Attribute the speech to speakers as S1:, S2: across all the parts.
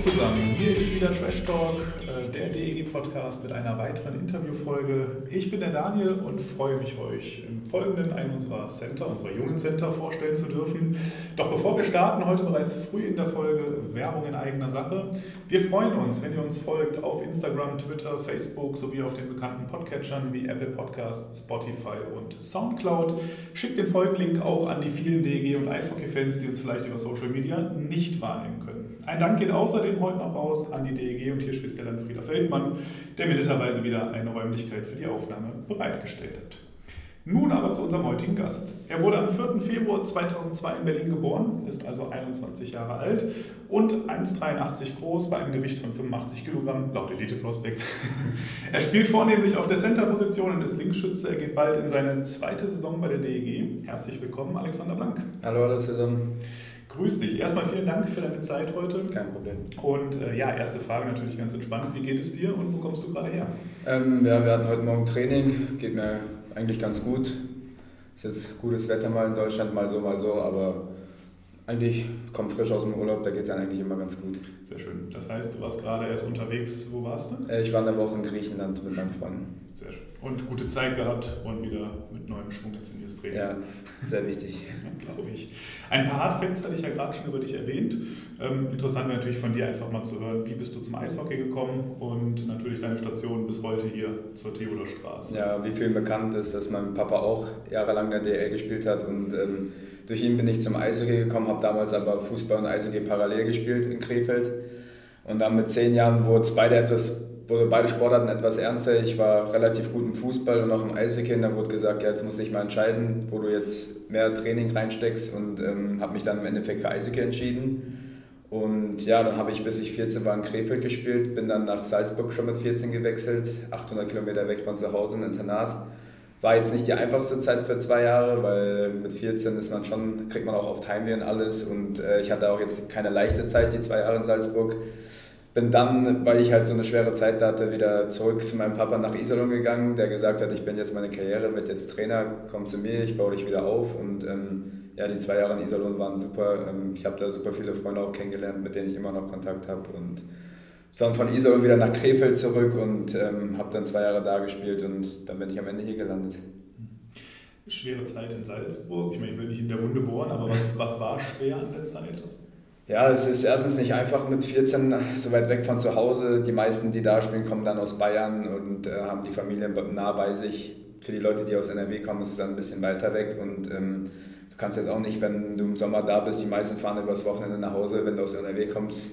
S1: Zusammen, hier ist wieder Trash Talk, äh, der DEG-Podcast mit einer weiteren Interviewfolge. Ich bin der Daniel und freue mich, euch im Folgenden einen unserer Center, unserer jungen Center vorstellen zu dürfen. Doch bevor wir starten, heute bereits früh in der Folge Werbung in eigener Sache. Wir freuen uns, wenn ihr uns folgt auf Instagram, Twitter, Facebook sowie auf den bekannten Podcatchern wie Apple Podcasts, Spotify und Soundcloud. Schickt den Folgenlink auch an die vielen DEG- und Eishockey-Fans, die uns vielleicht über Social Media nicht wahrnehmen können. Ein Dank geht außerdem heute noch raus an die DEG und hier speziell an Frieder Feldmann, der mir netterweise wieder eine Räumlichkeit für die Aufnahme bereitgestellt hat. Nun aber zu unserem heutigen Gast. Er wurde am 4. Februar 2002 in Berlin geboren, ist also 21 Jahre alt und 1,83 groß bei einem Gewicht von 85 Kilogramm, laut Elite Prospect. er spielt vornehmlich auf der Center-Position und ist Linksschütze. Er geht bald in seine zweite Saison bei der DEG. Herzlich willkommen, Alexander Blank.
S2: Hallo alle zusammen.
S1: Grüß dich. Erstmal vielen Dank für deine Zeit heute.
S2: Kein Problem.
S1: Und äh, ja, erste Frage natürlich ganz entspannt. Wie geht es dir und wo kommst du gerade her?
S2: Ähm, ja, wir hatten heute Morgen Training. Geht mir eigentlich ganz gut. Es ist jetzt gutes Wetter mal in Deutschland, mal so, mal so, aber eigentlich kommt frisch aus dem Urlaub, da geht es eigentlich immer ganz gut.
S1: Sehr schön. Das heißt, du warst gerade erst unterwegs. Wo warst du?
S2: Äh, ich war eine Woche in Griechenland mit meinen Freunden.
S1: Sehr schön. Und gute Zeit gehabt und wieder mit neuem Schwung jetzt in das Training.
S2: Ja, sehr wichtig.
S1: Glaube ich. Ein paar Hardfacts hatte ich ja gerade schon über dich erwähnt. Ähm, interessant wäre natürlich von dir einfach mal zu hören, wie bist du zum Eishockey gekommen und natürlich deine Station bis heute hier zur Theoder Straße.
S2: Ja, wie vielen bekannt ist, dass mein Papa auch jahrelang in der DL gespielt hat und ähm, durch ihn bin ich zum Eishockey gekommen, habe damals aber Fußball und Eishockey parallel gespielt in Krefeld. Und dann mit zehn Jahren wurde beide etwas wurde beide Sportarten etwas ernster. Ich war relativ gut im Fußball und auch im Eishockey. Und da wurde gesagt, ja, jetzt musst du dich mal entscheiden, wo du jetzt mehr Training reinsteckst. Und ähm, habe mich dann im Endeffekt für Eishockey entschieden. Und ja, dann habe ich bis ich 14 war in Krefeld gespielt, bin dann nach Salzburg schon mit 14 gewechselt, 800 Kilometer weg von zu Hause, ein Internat. War jetzt nicht die einfachste Zeit für zwei Jahre, weil mit 14 ist man schon, kriegt man auch oft Heimweh und alles. Und äh, ich hatte auch jetzt keine leichte Zeit, die zwei Jahre in Salzburg bin dann, weil ich halt so eine schwere Zeit hatte, wieder zurück zu meinem Papa nach Iserlohn gegangen, der gesagt hat, ich bin jetzt meine Karriere, werde jetzt Trainer, komm zu mir, ich baue dich wieder auf. Und ähm, ja, die zwei Jahre in Iserlohn waren super. Ähm, ich habe da super viele Freunde auch kennengelernt, mit denen ich immer noch Kontakt habe. Und dann von Iserlohn wieder nach Krefeld zurück und ähm, habe dann zwei Jahre da gespielt und dann bin ich am Ende hier gelandet.
S1: Schwere Zeit in Salzburg. Ich meine, ich will nicht in der Wunde bohren, aber was, was war schwer an der Zeit?
S2: Ja, es ist erstens nicht einfach mit 14 so weit weg von zu Hause. Die meisten, die da spielen, kommen dann aus Bayern und äh, haben die Familie nah bei sich. Für die Leute, die aus NRW kommen, ist es dann ein bisschen weiter weg. Und ähm, du kannst jetzt auch nicht, wenn du im Sommer da bist, die meisten fahren übers Wochenende nach Hause. Wenn du aus NRW kommst,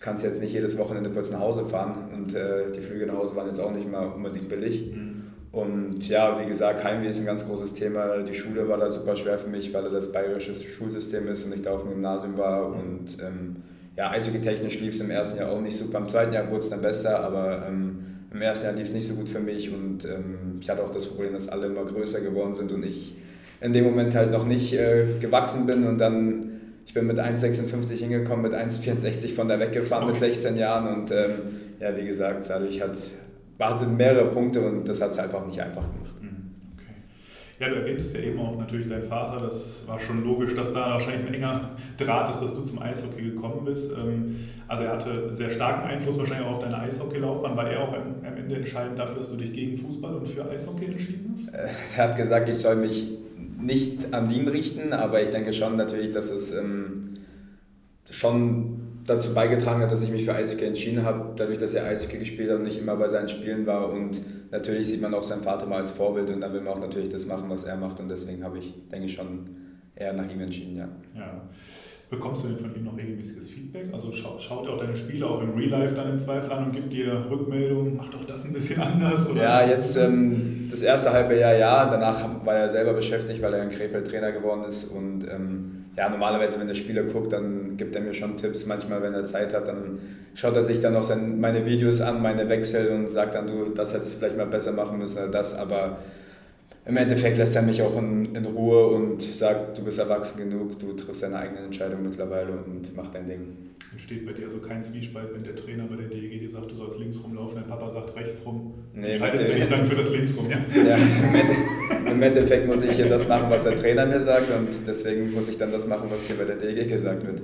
S2: kannst jetzt nicht jedes Wochenende kurz nach Hause fahren. Und äh, die Flüge nach Hause waren jetzt auch nicht mal unbedingt billig. Mhm. Und ja, wie gesagt, Heimweh ist ein ganz großes Thema. Die Schule war da super schwer für mich, weil das bayerische Schulsystem ist und ich da auf dem Gymnasium war. Und ähm, ja, eishockey-technisch lief es im ersten Jahr auch nicht super. Im zweiten Jahr wurde es dann besser, aber ähm, im ersten Jahr lief es nicht so gut für mich. Und ähm, ich hatte auch das Problem, dass alle immer größer geworden sind und ich in dem Moment halt noch nicht äh, gewachsen bin. Und dann, ich bin mit 1,56 hingekommen, mit 1,64 von da weggefahren okay. mit 16 Jahren. Und ähm, ja, wie gesagt, dadurch hat hatte mehrere Punkte und das hat es einfach nicht einfach gemacht.
S1: Okay. Ja, du erwähntest ja eben auch natürlich deinen Vater. Das war schon logisch, dass da wahrscheinlich ein enger Draht ist, dass du zum Eishockey gekommen bist. Ähm, also er hatte sehr starken Einfluss wahrscheinlich auch auf deine Eishockeylaufbahn. War er auch am Ende entscheidend dafür, dass du dich gegen Fußball und für Eishockey entschieden hast?
S2: Äh, er hat gesagt, ich soll mich nicht an ihm richten, aber ich denke schon natürlich, dass es ähm, schon dazu beigetragen hat, dass ich mich für Eishockey entschieden habe, dadurch, dass er Eishockey gespielt hat und nicht immer bei seinen Spielen war. Und natürlich sieht man auch seinen Vater mal als Vorbild und dann will man auch natürlich das machen, was er macht. Und deswegen habe ich, denke ich, schon eher nach ihm entschieden, ja.
S1: ja. Bekommst du denn von ihm noch regelmäßiges Feedback? Also schaut, schaut er auch deine Spiele auch im Real Life dann im Zweifel an und gibt dir Rückmeldungen, mach doch das ein bisschen anders? Oder?
S2: Ja, jetzt ähm, das erste halbe Jahr ja, danach war er selber beschäftigt, weil er in Krefeld Trainer geworden ist und ähm, ja, normalerweise, wenn der Spieler guckt, dann gibt er mir schon Tipps. Manchmal, wenn er Zeit hat, dann schaut er sich dann noch sein, meine Videos an, meine Wechsel und sagt dann, du, das hättest du vielleicht mal besser machen müssen oder das, aber im Endeffekt lässt er mich auch in, in, Ruhe und sagt, du bist erwachsen genug, du triffst deine eigenen Entscheidungen mittlerweile und mach dein Ding.
S1: Entsteht bei dir also kein Zwiespalt, wenn der Trainer bei der DEG dir sagt, du sollst links rumlaufen, dein Papa sagt rechts rum. Nee, Entscheidest du dich dann für das links rum, ja?
S2: Ja, also im, Endeffekt, im, Endeffekt, muss ich hier das machen, was der Trainer mir sagt und deswegen muss ich dann das machen, was hier bei der DEG gesagt wird.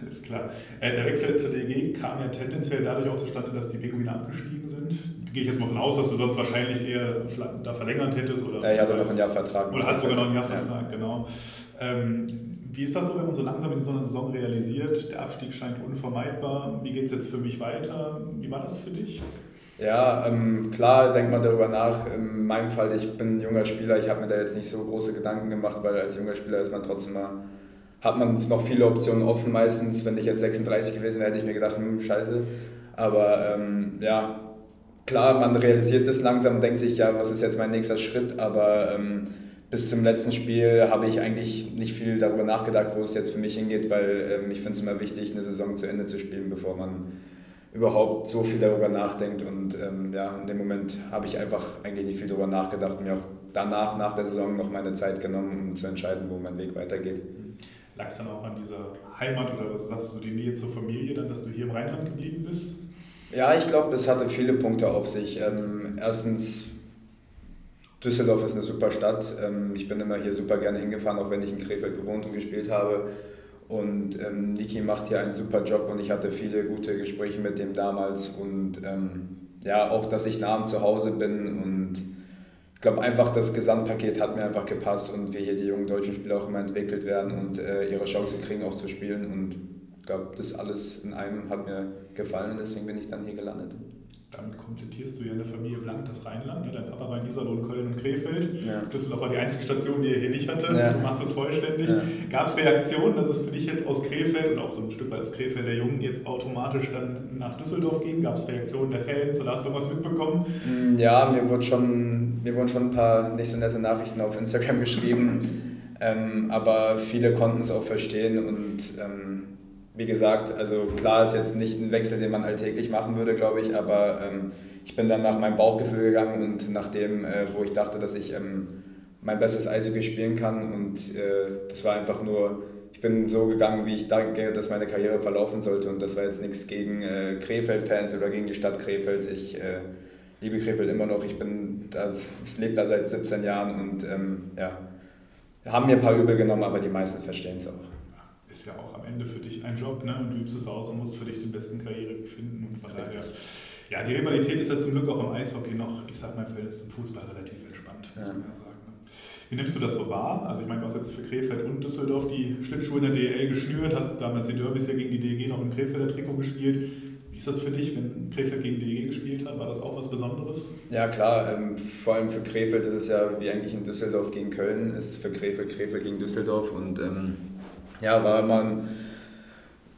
S1: Alles klar. Äh, der Wechsel zur DEG kam ja tendenziell dadurch auch zustande, dass die Pinguine abgestiegen sind gehe ich jetzt mal von aus, dass du sonst wahrscheinlich eher da verlängert hättest. Oder
S2: ja, ich hatte noch einen Jahrvertrag.
S1: Oder hat sogar noch einen Jahrvertrag, ja. genau. Ähm, wie ist das so, wenn man so langsam in so einer Saison realisiert, der Abstieg scheint unvermeidbar, wie geht es jetzt für mich weiter? Wie war das für dich?
S2: Ja, ähm, klar denkt man darüber nach. In meinem Fall, ich bin ein junger Spieler, ich habe mir da jetzt nicht so große Gedanken gemacht, weil als junger Spieler ist man trotzdem mal, hat man noch viele Optionen offen meistens. Wenn ich jetzt 36 gewesen wäre, hätte ich mir gedacht, hm, scheiße. Aber ähm, ja, klar, man realisiert das langsam und denkt sich, ja, was ist jetzt mein nächster Schritt, aber ähm, bis zum letzten Spiel habe ich eigentlich nicht viel darüber nachgedacht, wo es jetzt für mich hingeht, weil ähm, ich finde es immer wichtig, eine Saison zu Ende zu spielen, bevor man überhaupt so viel darüber nachdenkt. Und ähm, ja, in dem Moment habe ich einfach eigentlich nicht viel darüber nachgedacht und mir auch danach, nach der Saison, noch meine Zeit genommen, um zu entscheiden, wo mein Weg weitergeht.
S1: Lag es dann auch an dieser Heimat oder was sagst du, die Nähe zur Familie, dann, dass du hier im Rheinland geblieben bist?
S2: Ja, ich glaube, es hatte viele Punkte auf sich. Ähm, erstens, Düsseldorf ist eine super Stadt. Ähm, ich bin immer hier super gerne hingefahren, auch wenn ich in Krefeld gewohnt und gespielt habe. Und ähm, Niki macht hier einen super Job und ich hatte viele gute Gespräche mit dem damals. Und ähm, ja, auch, dass ich nah am Zuhause bin und ich glaube einfach, das Gesamtpaket hat mir einfach gepasst und wie hier die jungen deutschen Spieler auch immer entwickelt werden und äh, ihre Chance kriegen auch zu spielen. Und ich glaube, das alles in einem hat mir gefallen und deswegen bin ich dann hier gelandet.
S1: Damit komplettierst du ja in der Familie Blank das Rheinland. Ne? Dein Papa war in Iserlohn, Köln und Krefeld. Ja. Düsseldorf war die einzige Station, die er hier nicht hatte. Ja. Du machst es vollständig. Ja. Gab es Reaktionen, dass es für dich jetzt aus Krefeld und auch so ein Stück weit als Krefeld der Jungen jetzt automatisch dann nach Düsseldorf ging? Gab es Reaktionen der Fans oder hast du was mitbekommen?
S2: Mm, ja, mir, wurde schon, mir wurden schon ein paar nicht so nette Nachrichten auf Instagram geschrieben. ähm, aber viele konnten es auch verstehen und ähm, wie gesagt, also klar ist jetzt nicht ein Wechsel, den man alltäglich machen würde, glaube ich, aber ähm, ich bin dann nach meinem Bauchgefühl gegangen und nach dem, äh, wo ich dachte, dass ich ähm, mein bestes Eishockey spielen kann und äh, das war einfach nur, ich bin so gegangen, wie ich denke, dass meine Karriere verlaufen sollte und das war jetzt nichts gegen äh, Krefeld-Fans oder gegen die Stadt Krefeld. Ich äh, liebe Krefeld immer noch, ich, ich lebe da seit 17 Jahren und ähm, ja, haben mir ein paar übel genommen, aber die meisten verstehen es auch
S1: ist ja auch am Ende für dich ein Job ne? und du übst es aus und musst für dich den besten Karriereweg finden. Und von daher, ja, die Rivalität ist ja zum Glück auch im Eishockey noch, ich sag mal, im Verhältnis zum Fußball relativ entspannt, muss ja. man ja sagen. Ne? Wie nimmst du das so wahr? Also ich meine, du hast jetzt für Krefeld und Düsseldorf die Schlittschuhe in der DL geschnürt, hast damals die Derbys ja gegen die DEG noch im Krefelder Trikot gespielt. Wie ist das für dich, wenn Krefeld gegen DEG gespielt hat? War das auch was Besonderes?
S2: Ja klar, ähm, vor allem für Krefeld ist es ja wie eigentlich in Düsseldorf gegen Köln, ist für Krefeld Krefeld gegen Düsseldorf und ähm, ja, war immer ein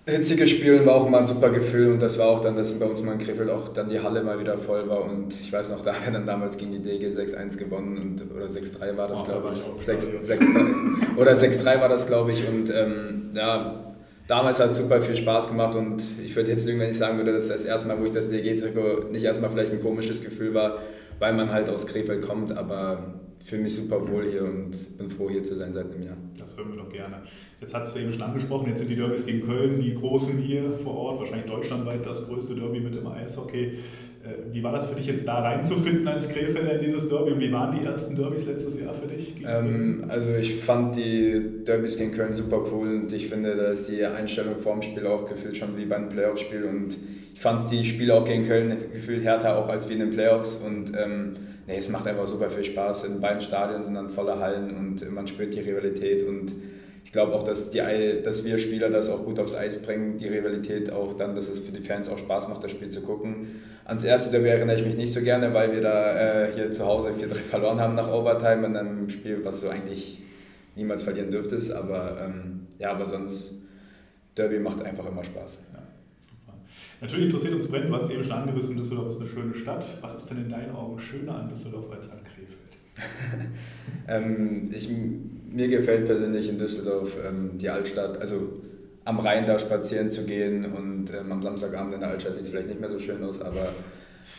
S2: hitziges Spiel war auch immer ein super Gefühl und das war auch dann, dass bei uns mal in Krefeld auch dann die Halle mal wieder voll war und ich weiß noch, da haben wir dann damals gegen die DG 6-1 gewonnen und, oder 6-3 war das, oh, glaube ich. 6, 6, oder 6-3 war das, glaube ich und ähm, ja, damals hat es super viel Spaß gemacht und ich würde jetzt lügen, wenn ich sagen würde, dass das erste Mal, wo ich das DG-Trikot nicht erstmal vielleicht ein komisches Gefühl war, weil man halt aus Krefeld kommt, aber fühle mich super wohl hier und bin froh, hier zu sein seit einem Jahr.
S1: Das hören wir doch gerne. Jetzt hat es eben schon angesprochen, jetzt sind die Derbys gegen Köln, die großen hier vor Ort, wahrscheinlich deutschlandweit das größte Derby mit dem Eishockey. Äh, wie war das für dich jetzt da reinzufinden als Krefelder in dieses Derby und wie waren die ersten Derbys letztes Jahr für dich?
S2: Ähm, also ich fand die Derbys gegen Köln super cool und ich finde, da ist die Einstellung vorm Spiel auch gefühlt schon wie beim Playoff-Spiel und ich fand die Spiele auch gegen Köln gefühlt härter auch als wie in den Playoffs und ähm, nee, es macht einfach super viel Spaß. In beiden Stadien sind dann volle Hallen und man spürt die Rivalität und ich glaube auch, dass, die, dass wir Spieler das auch gut aufs Eis bringen, die Rivalität auch dann, dass es für die Fans auch Spaß macht, das Spiel zu gucken. Ans erste Derby erinnere ich mich nicht so gerne, weil wir da äh, hier zu Hause 4-3 verloren haben nach Overtime in einem Spiel, was so eigentlich niemals verlieren dürftest. Aber ähm, ja, aber sonst, Derby macht einfach immer Spaß.
S1: Ja. Natürlich interessiert uns brennend, du hast eben schon angerissen, Düsseldorf ist eine schöne Stadt. Was ist denn in deinen Augen schöner an Düsseldorf als an Krefeld?
S2: ähm, ich, mir gefällt persönlich in Düsseldorf ähm, die Altstadt, also am Rhein da spazieren zu gehen und ähm, am Samstagabend in der Altstadt sieht es vielleicht nicht mehr so schön aus, aber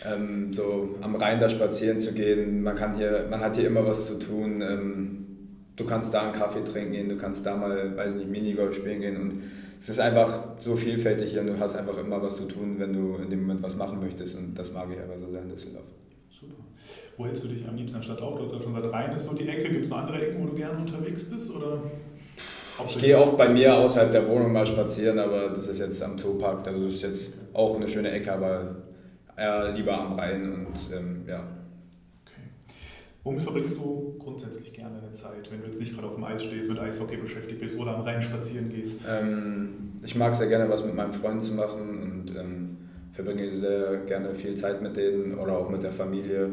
S2: ähm, so am Rhein da spazieren zu gehen, man, kann hier, man hat hier immer was zu tun. Ähm, du kannst da einen Kaffee trinken gehen, du kannst da mal, weiß nicht, Minigolf spielen gehen und es ist einfach so vielfältig hier und du hast einfach immer was zu tun, wenn du in dem Moment was machen möchtest und das mag ich aber so sehr in Düsseldorf.
S1: Super. Wo hältst du dich am liebsten Stadt auf? Du hast ja schon gesagt, Rhein ist so die Ecke. Gibt es noch andere Ecken, wo du gerne unterwegs bist? Oder
S2: ich gehe oft bei mir außerhalb der Wohnung mal spazieren, aber das ist jetzt am Zoopark, also das ist jetzt auch eine schöne Ecke, aber eher lieber am Rhein und ähm, ja.
S1: Womit verbringst du grundsätzlich gerne deine Zeit, wenn du jetzt nicht gerade auf dem Eis stehst, mit Eishockey beschäftigt bist oder am Rhein spazieren gehst?
S2: Ähm, ich mag sehr gerne was mit meinen Freunden zu machen und ähm, verbringe sehr gerne viel Zeit mit denen oder auch mit der Familie.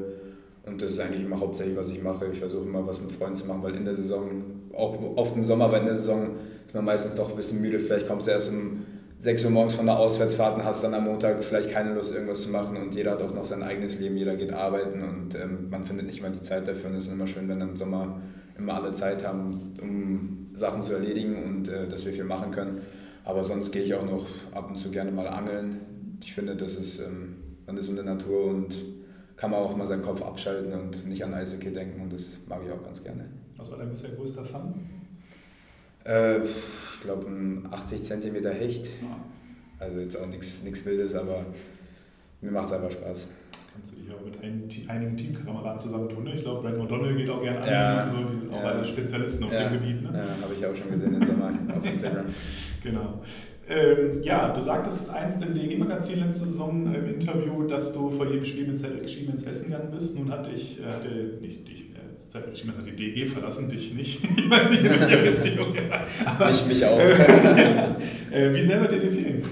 S2: Und das ist eigentlich immer hauptsächlich, was ich mache. Ich versuche immer was mit Freunden zu machen, weil in der Saison, auch oft im Sommer, aber in der Saison ist man meistens doch ein bisschen müde. Vielleicht kommst du erst um 6 Uhr morgens von der Auswärtsfahrt und hast dann am Montag vielleicht keine Lust, irgendwas zu machen. Und jeder hat auch noch sein eigenes Leben, jeder geht arbeiten und ähm, man findet nicht mal die Zeit dafür. Und es ist immer schön, wenn im Sommer immer alle Zeit haben, um Sachen zu erledigen und äh, dass wir viel machen können. Aber sonst gehe ich auch noch ab und zu gerne mal angeln. Ich finde, das ist, ähm, man ist in der Natur und kann man auch mal seinen Kopf abschalten und nicht an Eishockey denken und das mag ich auch ganz gerne.
S1: Was war dein bisher größter Fun?
S2: Äh, ich glaube ein 80 cm Hecht. Also jetzt auch nichts Wildes, aber mir macht es einfach Spaß.
S1: Kannst du dich auch mit ein, einigen Teamkameraden zusammentun. Ne? Ich glaube, Brad O'Donnell geht auch gerne an. Ja, also, die sind auch ja. alle Spezialisten auf ja. dem Gebiet. Ne?
S2: Ja, habe ich auch schon gesehen im Sommer auf Instagram.
S1: genau. Ähm, ja, du sagtest einst im DG-Magazin letzte Saison im Interview, dass du vor jedem Spiel mit Cedric Schiemens Essen gegangen bist. Nun hatte ich, äh, hatte nicht dich, äh, Cedric Schiemens hat die DG verlassen, dich nicht. ich weiß nicht, in welcher Beziehung.
S2: Aber, ich mich auch.
S1: ja. äh, wie selber dir die fehlen?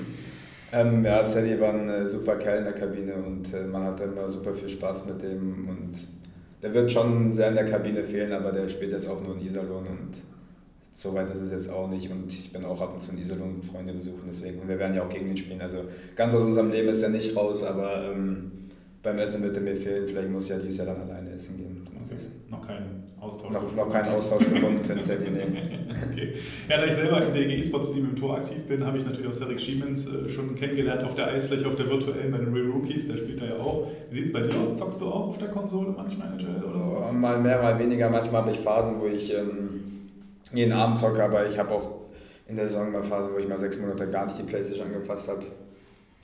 S2: Ähm, ja, Sally war ein äh, super Kerl in der Kabine und äh, man hatte immer super viel Spaß mit dem und der wird schon sehr in der Kabine fehlen, aber der spielt jetzt auch nur in Iserlohn und so weit ist es jetzt auch nicht und ich bin auch ab und zu in Iserlohn Freunde besuchen, deswegen. Und wir werden ja auch gegen ihn spielen. Also ganz aus unserem Leben ist er nicht raus, aber ähm, beim Essen wird er mir fehlen. Vielleicht muss ich ja dieses Jahr dann alleine essen gehen.
S1: Okay. Noch keinen Austausch.
S2: Noch, noch keinen Austausch gefunden für Cedric,
S1: okay. Ja, da ich selber im DG E-Sports Team im Tor aktiv bin, habe ich natürlich auch Cedric Schiemens äh, schon kennengelernt auf der Eisfläche, auf der virtuellen bei den Real Rookies. Der spielt da ja auch. Wie sieht es bei dir aus? Zockst du auch auf der Konsole manchmal oder sowas?
S2: Mal mehr, mal weniger. Manchmal habe ich Phasen, wo ich. Ähm, jeden Abend zocke, aber ich habe auch in der Saison mal Phasen, wo ich mal sechs Monate gar nicht die Playstation angefasst habe.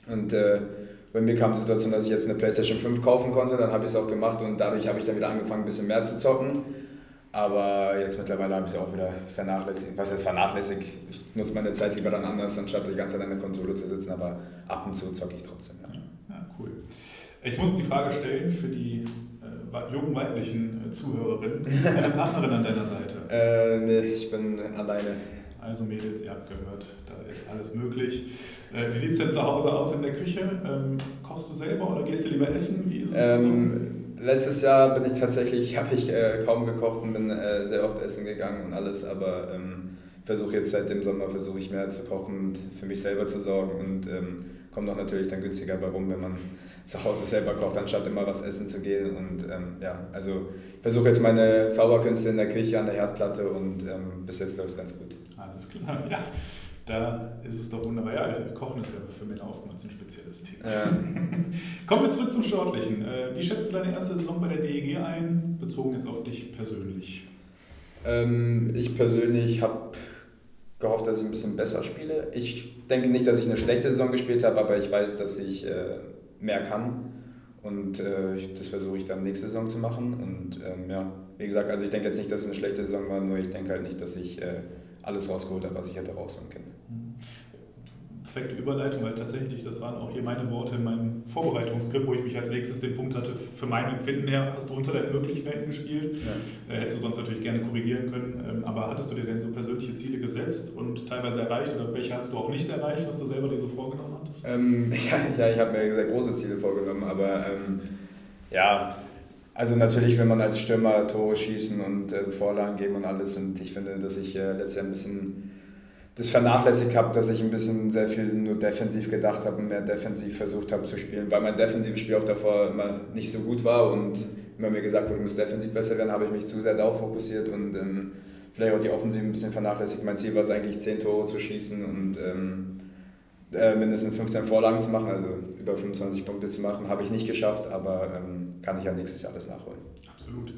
S2: Und äh, bei mir kam die Situation, dass ich jetzt eine Playstation 5 kaufen konnte, dann habe ich es auch gemacht und dadurch habe ich dann wieder angefangen, ein bisschen mehr zu zocken. Aber jetzt mittlerweile habe ich es auch wieder vernachlässigt. Was heißt vernachlässigt? Ich nutze meine Zeit lieber dann anders, anstatt die ganze Zeit an der Konsole zu sitzen, aber ab und zu zocke ich trotzdem.
S1: Ja. ja, cool. Ich muss die Frage stellen für die jungen weiblichen äh, Zuhörerin. Ist deine Partnerin an deiner Seite?
S2: Äh, nee, ich bin alleine.
S1: Also Mädels, ihr habt gehört, da ist alles möglich. Äh, wie sieht es denn zu Hause aus in der Küche? Ähm, kochst du selber oder gehst du lieber essen? Wie ist es
S2: ähm, so? Letztes Jahr bin ich tatsächlich, habe ich äh, kaum gekocht und bin äh, sehr oft essen gegangen und alles, aber ähm, versuche jetzt seit dem Sommer versuche ich mehr zu kochen und für mich selber zu sorgen und ähm, kommt auch natürlich dann günstiger bei rum, wenn man zu Hause selber kocht, anstatt immer was essen zu gehen. Und ähm, ja, also ich versuche jetzt meine Zauberkünste in der Küche an der Herdplatte und ähm, bis jetzt läuft es ganz gut.
S1: Alles klar, ja. Da ist es doch wunderbar. Ja, Kochen ist ja für Männer oftmals ein spezielles Thema. Ja. Kommen wir zurück zum Sportlichen. Äh, wie schätzt du deine erste Saison bei der DEG ein, bezogen jetzt auf dich persönlich?
S2: Ähm, ich persönlich habe gehofft, dass ich ein bisschen besser spiele. Ich denke nicht, dass ich eine schlechte Saison gespielt habe, aber ich weiß, dass ich äh, mehr kann. Und äh, das versuche ich dann nächste Saison zu machen. Und ähm, ja, wie gesagt, also ich denke jetzt nicht, dass es eine schlechte Saison war, nur ich denke halt nicht, dass ich äh, alles rausgeholt habe, was ich hätte rausholen können.
S1: Perfekte Überleitung, weil tatsächlich, das waren auch hier meine Worte in meinem Vorbereitungsskript, wo ich mich als nächstes den Punkt hatte, für mein Empfinden her hast du unter deinen Möglichkeiten gespielt. Ja. Äh, hättest du sonst natürlich gerne korrigieren können. Ähm, aber hattest du dir denn so persönliche Ziele gesetzt und teilweise erreicht oder welche hast du auch nicht erreicht, was du selber dir so vorgenommen hattest?
S2: Ähm, ja, ja, ich habe mir sehr große Ziele vorgenommen, aber ähm, ja, Also natürlich will man als Stürmer Tore schießen und äh, Vorlagen geben und alles. Und ich finde, dass ich äh, letztes Jahr ein bisschen das vernachlässigt habe, dass ich ein bisschen sehr viel nur defensiv gedacht habe und mehr defensiv versucht habe zu spielen, weil mein defensives Spiel auch davor immer nicht so gut war und immer mir gesagt wurde, du musst defensiv besser werden, habe ich mich zu sehr darauf fokussiert und ähm, vielleicht auch die Offensive ein bisschen vernachlässigt. Mein Ziel war es eigentlich, 10 Tore zu schießen und ähm, äh, mindestens 15 Vorlagen zu machen, also über 25 Punkte zu machen, habe ich nicht geschafft, aber ähm, kann ich ja nächstes Jahr alles nachholen.
S1: Absolut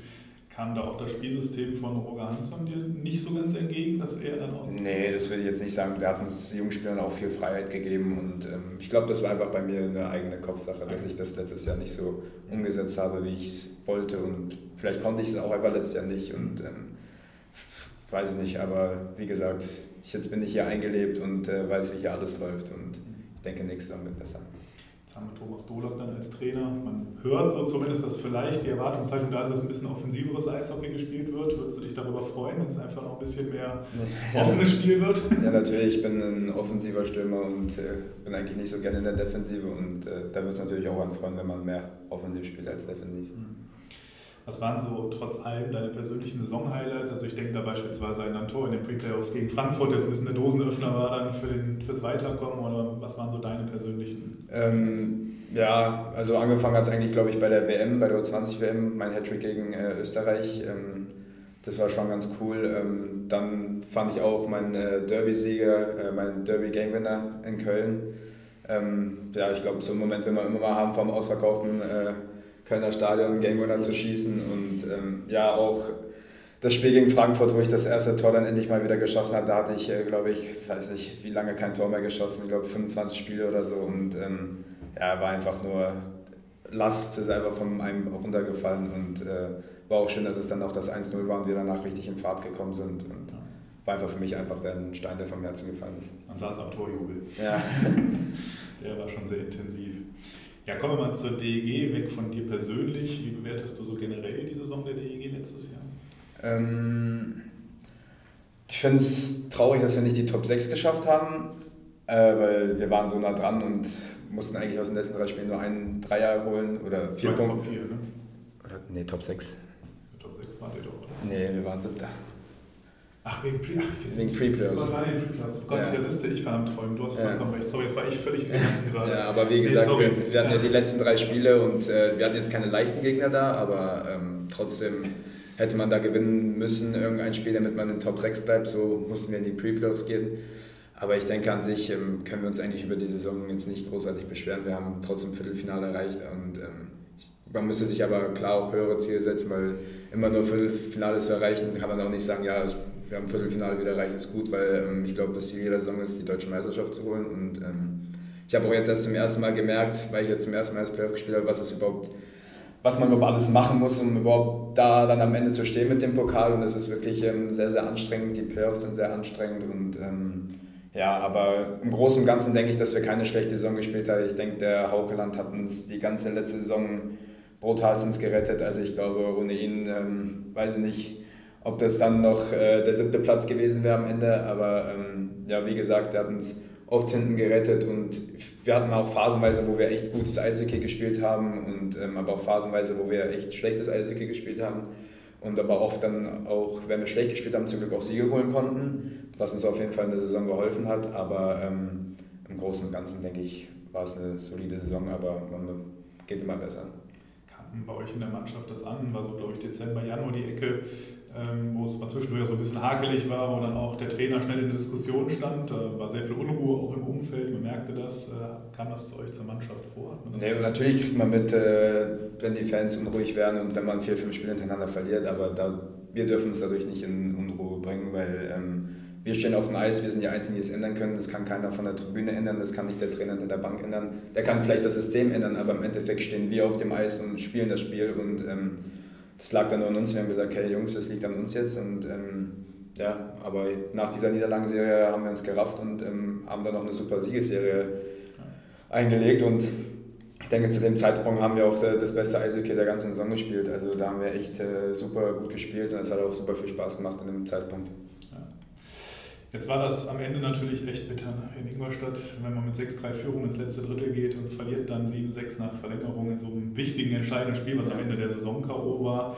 S1: kam da auch das Spielsystem von Roger Hansson dir nicht so ganz entgegen, dass er dann auch.
S2: Nee, das würde ich jetzt nicht sagen. Der hat uns Jungspielern auch viel Freiheit gegeben und ähm, ich glaube, das war einfach bei mir eine eigene Kopfsache, dass ich das letztes Jahr nicht so umgesetzt habe, wie ich es wollte und vielleicht konnte ich es auch einfach letztes Jahr nicht und ähm, weiß ich nicht, aber wie gesagt, jetzt bin ich hier eingelebt und äh, weiß, wie hier alles läuft und ich denke, nächstes Jahr wird besser
S1: haben wir Thomas Dolak dann als Trainer. Man hört so zumindest, dass vielleicht die Erwartungshaltung da ist, dass ein bisschen offensiveres Eishockey gespielt wird. Würdest du dich darüber freuen, wenn es einfach noch ein bisschen mehr offenes Spiel wird?
S2: Ja, natürlich. Ich bin ein offensiver Stürmer und äh, bin eigentlich nicht so gerne in der Defensive. Und äh, da würde es natürlich auch anfreuen, wenn man mehr offensiv spielt als defensiv. Mhm.
S1: Was waren so trotz allem deine persönlichen Saison-Highlights? Also ich denke da beispielsweise an ein Tor in den Pre-Playoffs gegen Frankfurt, der so ein bisschen der Dosenöffner war dann für den, fürs Weiterkommen. Oder was waren so deine persönlichen?
S2: Ähm, ja, also angefangen hat es eigentlich, glaube ich, bei der WM, bei der U20-WM, mein Hattrick gegen äh, Österreich. Ähm, das war schon ganz cool. Ähm, dann fand ich auch meinen äh, Derby-Sieger, äh, meinen Derby-Game-Winner in Köln. Ähm, ja, ich glaube, so einen Moment will man immer mal haben vom Ausverkaufen äh, Kölner Stadion Game Winner zu schießen und ähm, ja auch das Spiel gegen Frankfurt, wo ich das erste Tor dann endlich mal wieder geschossen habe, da hatte ich, äh, glaube ich, weiß nicht, wie lange kein Tor mehr geschossen, ich glaube 25 Spiele oder so und ähm, ja, war einfach nur Last, ist einfach von einem runtergefallen und äh, war auch schön, dass es dann auch das 1-0 war und wir danach richtig in Fahrt gekommen sind und war einfach für mich einfach der Stein, der vom Herzen gefallen ist.
S1: Man saß am Torjubel.
S2: Ja.
S1: der war schon sehr intensiv. Ja, kommen wir mal zur DEG, weg von dir persönlich. Wie bewertest du so generell die Saison der DEG letztes Jahr?
S2: Ähm, ich finde es traurig, dass wir nicht die Top 6 geschafft haben, äh, weil wir waren so nah dran und mussten eigentlich aus den letzten drei Spielen nur einen Dreier holen oder vier Punkte.
S1: Top 4, ne?
S2: Oder, nee, Top 6.
S1: Top 6 waren wir doch, oder?
S2: Nee, wir waren siebter.
S1: Ach, wegen Pre Ach,
S2: wegen Pre-Playoffs.
S1: Was war denn Pre-Playoffs? Oh Gott, ja. das ist ich war am Träumen. Du hast vollkommen ja. recht. Sorry, jetzt war ich völlig gegangen gerade.
S2: Ja, aber wie gesagt, nee, wir, wir, hatten ja. die letzten drei Spiele und äh, wir hatten jetzt keine leichten Gegner da, aber ähm, trotzdem hätte man da gewinnen müssen, irgendein Spiel, damit man in den Top 6 bleibt. So mussten wir in die Pre-Playoffs gehen. Aber ich denke an sich ähm, können wir uns eigentlich über die Saison jetzt nicht großartig beschweren. Wir haben trotzdem Viertelfinale erreicht und ähm, man müsste sich aber klar auch höhere Ziele setzen, weil immer nur Viertelfinale zu erreichen, kann man auch nicht sagen, ja, wir haben Viertelfinale wieder erreicht, ist gut, weil ähm, ich glaube, das Ziel jeder Saison ist, die deutsche Meisterschaft zu holen. Und ähm, ich habe auch jetzt erst zum ersten Mal gemerkt, weil ich jetzt zum ersten Mal als Playoff gespielt habe, was es überhaupt, was man überhaupt alles machen muss, um überhaupt da dann am Ende zu stehen mit dem Pokal. Und es ist wirklich ähm, sehr, sehr anstrengend. Die Playoffs sind sehr anstrengend und ähm, ja, aber im Großen und Ganzen denke ich, dass wir keine schlechte Saison gespielt haben. Ich denke, der Haukeland hat uns die ganze letzte Saison brutalstens gerettet. Also ich glaube, ohne ihn, ähm, weiß ich nicht, ob das dann noch äh, der siebte Platz gewesen wäre am Ende. Aber ähm, ja, wie gesagt, er hat uns oft hinten gerettet und wir hatten auch phasenweise, wo wir echt gutes Eishockey gespielt haben und ähm, aber auch phasenweise, wo wir echt schlechtes Eishockey gespielt haben und aber oft dann auch, wenn wir schlecht gespielt haben, zum Glück auch Siege holen konnten, was uns auf jeden Fall in der Saison geholfen hat. Aber ähm, im Großen und Ganzen denke ich, war es eine solide Saison, aber man geht immer besser.
S1: Bei euch in der Mannschaft das an? War so, glaube ich, Dezember, Januar die Ecke, ähm, wo es mal zwischendurch so ein bisschen hakelig war, wo dann auch der Trainer schnell in der Diskussion stand. Äh, war sehr viel Unruhe auch im Umfeld, man merkte das. Äh, kam das zu euch zur Mannschaft vor?
S2: Nee, natürlich kriegt man mit, äh, wenn die Fans unruhig werden und wenn man vier, fünf Spiele hintereinander verliert, aber da, wir dürfen es dadurch nicht in Unruhe bringen, weil ähm, wir stehen auf dem Eis, wir sind die Einzigen, die es ändern können. Das kann keiner von der Tribüne ändern, das kann nicht der Trainer hinter der Bank ändern. Der kann vielleicht das System ändern, aber im Endeffekt stehen wir auf dem Eis und spielen das Spiel und ähm, das lag dann nur an uns. Wir haben gesagt, hey Jungs, das liegt an uns jetzt. Und ähm, ja, aber nach dieser Niederlagenserie haben wir uns gerafft und ähm, haben dann noch eine super Siegesserie eingelegt. Und ich denke, zu dem Zeitpunkt haben wir auch das beste Eishockey der ganzen Saison gespielt. Also da haben wir echt äh, super gut gespielt und es hat auch super viel Spaß gemacht an dem Zeitpunkt.
S1: Jetzt war das am Ende natürlich echt bitter in Ingolstadt, wenn man mit 6-3 Führung ins letzte Drittel geht und verliert dann 7-6 nach Verlängerung in so einem wichtigen, entscheidenden Spiel, was am Ende der Saison K.O. war.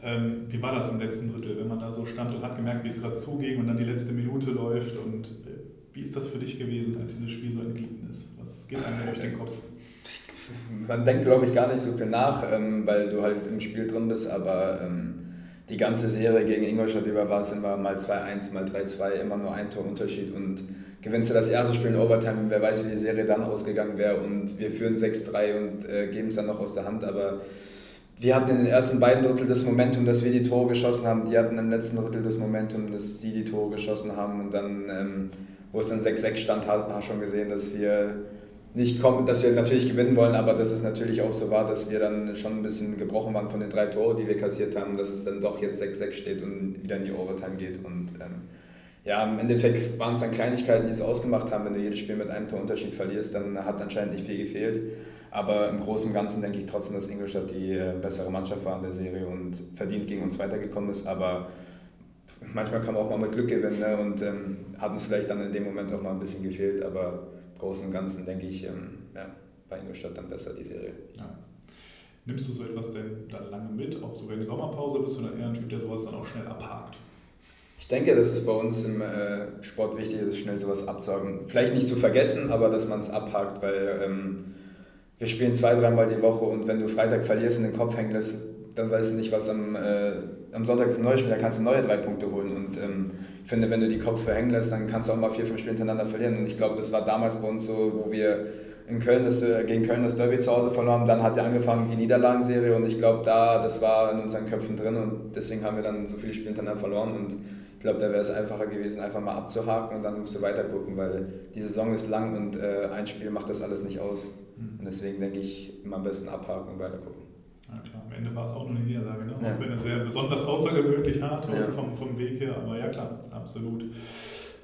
S1: Ähm, wie war das im letzten Drittel, wenn man da so stand und hat gemerkt, wie es gerade zuging und dann die letzte Minute läuft? Und äh, wie ist das für dich gewesen, als dieses Spiel so entglitten ist? Was geht einem durch den Kopf?
S2: Man denkt, glaube ich, gar nicht so viel nach, ähm, weil du halt im Spiel drin bist, aber ähm, die ganze Serie gegen Ingolstadt über war es immer mal 2-1, mal 3-2, immer nur ein Torunterschied und gewinnst du das erste Spiel in Overtime, wer weiß, wie die Serie dann ausgegangen wäre. Und wir führen 6-3 und äh, geben es dann noch aus der Hand, aber wir hatten in den ersten beiden Drittel das Momentum, dass wir die Tore geschossen haben, die hatten im letzten Drittel das Momentum, dass die die Tore geschossen haben. Und dann, ähm, wo es dann 6-6 stand, hat man schon gesehen, dass wir nicht kommen, dass wir natürlich gewinnen wollen, aber dass es natürlich auch so war, dass wir dann schon ein bisschen gebrochen waren von den drei Toren, die wir kassiert haben, dass es dann doch jetzt 6-6 steht und wieder in die Overtime geht. Und ähm, ja, im Endeffekt waren es dann Kleinigkeiten, die es ausgemacht haben. Wenn du jedes Spiel mit einem Torunterschied verlierst, dann hat anscheinend nicht viel gefehlt. Aber im Großen und Ganzen denke ich trotzdem, dass Ingolstadt die äh, bessere Mannschaft war in der Serie und verdient gegen uns weitergekommen ist. Aber manchmal kann man auch mal mit Glück gewinnen ne? und ähm, hat uns vielleicht dann in dem Moment auch mal ein bisschen gefehlt. Aber Großen und Ganzen denke ich, ähm, ja, bei Ingolstadt dann besser die Serie. Ja.
S1: Nimmst du so etwas denn dann lange mit, auch sogar in die Sommerpause? Bist du dann eher ein Typ, der sowas dann auch schnell abhakt?
S2: Ich denke, dass es bei uns im äh, Sport wichtig ist, schnell sowas abzuhaken. Vielleicht nicht zu vergessen, aber dass man es abhakt, weil ähm, wir spielen zwei, dreimal die Woche und wenn du Freitag verlierst und den Kopf hängen lässt, dann weißt du nicht, was am, äh, am Sonntag ist ein neues Spiel, da kannst du neue drei Punkte holen. Und ähm, finde, wenn du die Kopf verhängen lässt, dann kannst du auch mal vier, fünf Spiele hintereinander verlieren. Und ich glaube, das war damals bei uns so, wo wir in Köln das, äh, gegen Köln das Derby zu Hause verloren haben. Dann hat ja angefangen die Niederlagenserie und ich glaube, da, das war in unseren Köpfen drin und deswegen haben wir dann so viele Spiele hintereinander verloren. Und ich glaube, da wäre es einfacher gewesen, einfach mal abzuhaken und dann musst du weiter gucken, weil die Saison ist lang und äh, ein Spiel macht das alles nicht aus. Mhm. Und deswegen denke ich, immer am besten abhaken und weiter gucken.
S1: Am Ende war es auch nur eine Niederlage, ne? Ja. auch wenn es sehr besonders außergewöhnlich hart ja. vom, vom Weg her, aber ja klar, absolut.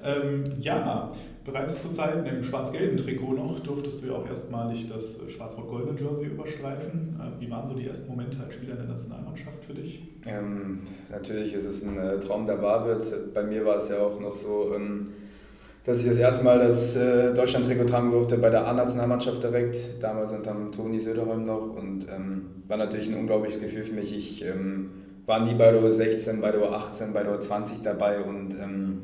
S1: Ähm, ja, bereits zu Zeiten im schwarz-gelben Trikot noch durftest du ja auch erstmalig das schwarz-rot-goldene Jersey überstreifen. Äh, wie waren so die ersten Momente als Spieler der Nationalmannschaft für dich?
S2: Ähm, natürlich ist es ein äh, Traum, der wahr wird. Bei mir war es ja auch noch so, ähm, dass ich das erste Mal das äh, Deutschland-Trikot tragen durfte bei der A-Nationalmannschaft direkt, damals unter Toni Söderholm noch und ähm, war natürlich ein unglaubliches Gefühl für mich. Ich ähm, war nie bei der 16, bei der 18, bei der 20 dabei und ähm,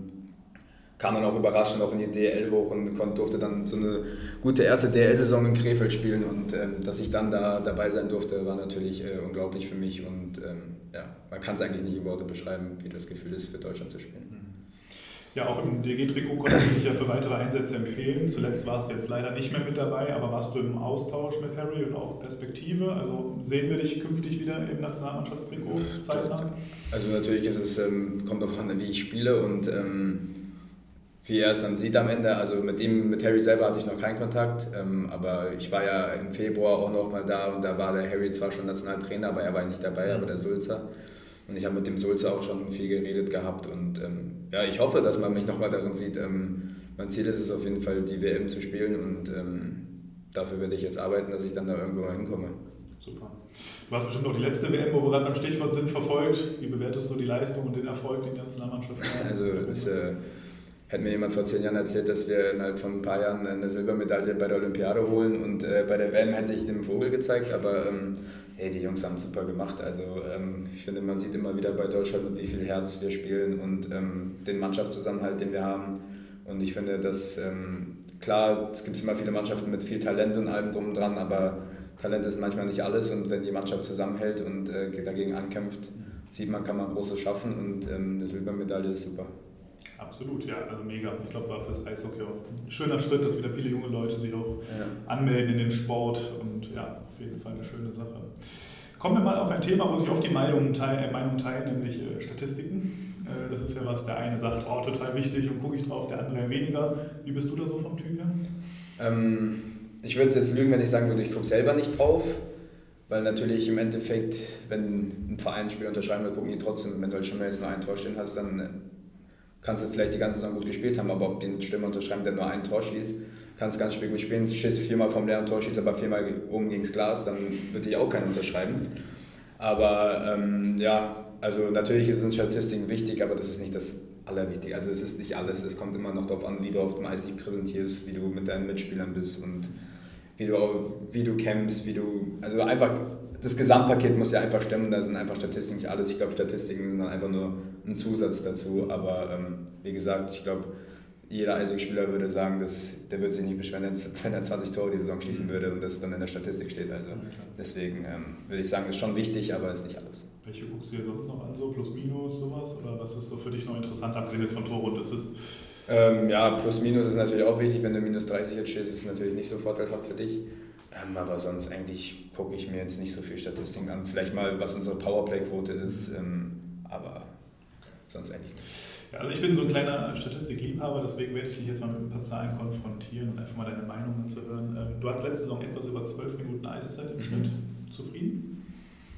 S2: kam dann auch überraschend auch in die DL hoch und durfte dann so eine gute erste DL-Saison in Krefeld spielen und ähm, dass ich dann da dabei sein durfte, war natürlich äh, unglaublich für mich und ähm, ja, man kann es eigentlich nicht in Worte beschreiben, wie das Gefühl ist, für Deutschland zu spielen.
S1: Mhm. Ja, auch im DG-Trikot konnte ich dich ja für weitere Einsätze empfehlen. Zuletzt warst du jetzt leider nicht mehr mit dabei, aber warst du im Austausch mit Harry und auch Perspektive? Also sehen wir dich künftig wieder im Nationalmannschaftstrikot zeitlang?
S2: Also natürlich ist es, ähm, kommt darauf an, wie ich spiele und ähm, wie er es dann sieht am Ende. Also mit ihm, mit Harry selber hatte ich noch keinen Kontakt, ähm, aber ich war ja im Februar auch noch mal da und da war der Harry zwar schon Nationaltrainer, aber er war nicht dabei, aber der Sulzer. Und ich habe mit dem Sulze auch schon viel geredet gehabt und ähm, ja, ich hoffe, dass man mich nochmal darin sieht. Ähm, mein Ziel ist es auf jeden Fall, die WM zu spielen und ähm, dafür werde ich jetzt arbeiten, dass ich dann da irgendwo mal hinkomme.
S1: Super. Du hast bestimmt auch die letzte WM, wo wir gerade am Stichwort sind, verfolgt. Wie bewertest du die Leistung und den Erfolg, den die Nationalmannschaft
S2: hat? Also, es äh, hätte mir jemand vor zehn Jahren erzählt, dass wir innerhalb von ein paar Jahren eine Silbermedaille bei der Olympiade holen und äh, bei der WM hätte ich dem Vogel gezeigt, aber ähm, hey, die Jungs haben super gemacht. Also ähm, ich finde, man sieht immer wieder bei Deutschland, mit wie viel Herz wir spielen und ähm, den Mannschaftszusammenhalt, den wir haben. Und ich finde, dass ähm, klar, es gibt immer viele Mannschaften mit viel Talent und allem drum und dran, aber Talent ist manchmal nicht alles. Und wenn die Mannschaft zusammenhält und äh, dagegen ankämpft, sieht man, kann man Großes schaffen und ähm, eine Silbermedaille ist super.
S1: Absolut, ja, also mega. Ich glaube, war fürs Eishockey auch ein schöner Schritt, dass wieder viele junge Leute sich auch ja. anmelden in den Sport und ja, auf jeden Fall eine schöne Sache. Kommen wir mal auf ein Thema, wo sich oft die Meinungen teilen, äh, Meinung teilen nämlich äh, Statistiken. Äh, das ist ja was, der eine sagt, oh, total wichtig und gucke ich drauf, der andere weniger. Wie bist du da so vom Typ her?
S2: Ähm, ich würde jetzt lügen, wenn ich sagen würde, ich gucke selber nicht drauf. Weil natürlich im Endeffekt, wenn ein Verein ein Spiel unterschreiben will, gucken die trotzdem, wenn du halt schon mal jetzt nur ein Tor stehen hast, dann kannst du vielleicht die ganze Saison gut gespielt haben, aber ob den Stürmer unterschreiben, der nur ein Tor schießt, kannst ganz Spiel gut spielen, schießt viermal vom leeren Tor, schießt aber viermal oben gegen das Glas, dann würde ich auch keinen unterschreiben. Aber ähm, ja, also natürlich sind Statistiken wichtig, aber das ist nicht das allerwichtig. Also es ist nicht alles, es kommt immer noch darauf an, wie du auf dem Eis dich präsentierst, wie du mit deinen Mitspielern bist und wie du, wie du kämpfst, wie du, also einfach das Gesamtpaket muss ja einfach stimmen, da sind einfach Statistiken nicht alles. Ich glaube, Statistiken sind dann einfach nur ein Zusatz dazu, aber ähm, wie gesagt, ich glaube, jeder Eishockeyspieler würde sagen, dass, der würde sich nicht beschweren, wenn er 20 Tore die Saison schließen würde und das dann in der Statistik steht. Also deswegen ähm, würde ich sagen, ist schon wichtig, aber ist nicht alles.
S1: Welche guckst du dir sonst noch an, so plus minus sowas? Oder was ist so für dich noch interessant, abgesehen jetzt von Tore und Assist?
S2: Ähm, ja, plus minus ist natürlich auch wichtig. Wenn du minus 30 jetzt stehst, ist es natürlich nicht so vorteilhaft für dich. Ähm, aber sonst eigentlich gucke ich mir jetzt nicht so viel Statistiken an. Vielleicht mal, was unsere Powerplay-Quote ist, ähm, aber sonst eigentlich nicht.
S1: Ja, also ich bin so ein kleiner Statistikliebhaber, deswegen werde ich dich jetzt mal mit ein paar Zahlen konfrontieren und einfach mal deine Meinung dazu hören. Ähm, du hattest letzte Saison etwas über 12 Minuten Eiszeit im mhm. Schnitt. Zufrieden?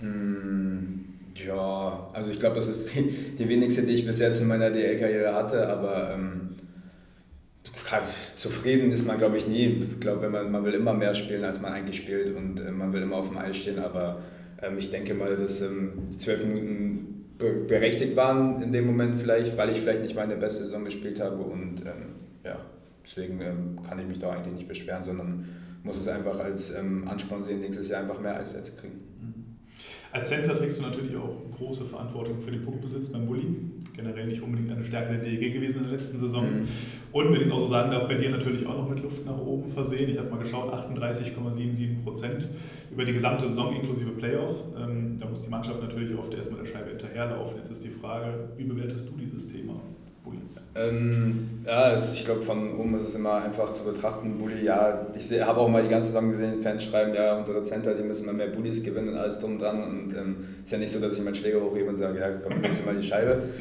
S2: Mm, ja, also ich glaube, das ist die, die wenigste, die ich bis jetzt in meiner DL-Karriere hatte, aber ähm, zufrieden ist man, glaube ich, nie. Ich glaube, man, man will immer mehr spielen, als man eigentlich spielt und äh, man will immer auf dem Eis stehen, aber ähm, ich denke mal, dass ähm, die zwölf Minuten be berechtigt waren in dem Moment vielleicht, weil ich vielleicht nicht meine beste Saison gespielt habe und ähm, ja, deswegen ähm, kann ich mich da eigentlich nicht beschweren, sondern muss es einfach als ähm, Ansporn sehen, nächstes Jahr einfach mehr Eiszeit zu kriegen.
S1: Als Center trägst du natürlich auch große Verantwortung für den Punktbesitz beim Bulli. Generell nicht unbedingt eine Stärke der DEG gewesen in der letzten Saison. Mhm. Und wenn ich es auch so sagen darf, bei dir natürlich auch noch mit Luft nach oben versehen. Ich habe mal geschaut, 38,77 Prozent über die gesamte Saison inklusive Playoff. Ähm, da muss die Mannschaft natürlich oft erstmal der Scheibe hinterherlaufen. Jetzt ist die Frage, wie bewertest du dieses Thema?
S2: Bullies? Ähm, ja, also ich glaube, von oben ist es immer einfach zu betrachten. Bulli, ja, ich habe auch mal die ganze Saison gesehen, Fans schreiben, ja, unsere Center, die müssen mal mehr Bullies gewinnen und alles drum dran. Und ähm, ist ja nicht so, dass ich meinen Schläger hochhebe und sage, ja, komm, nimmst mal die Scheibe.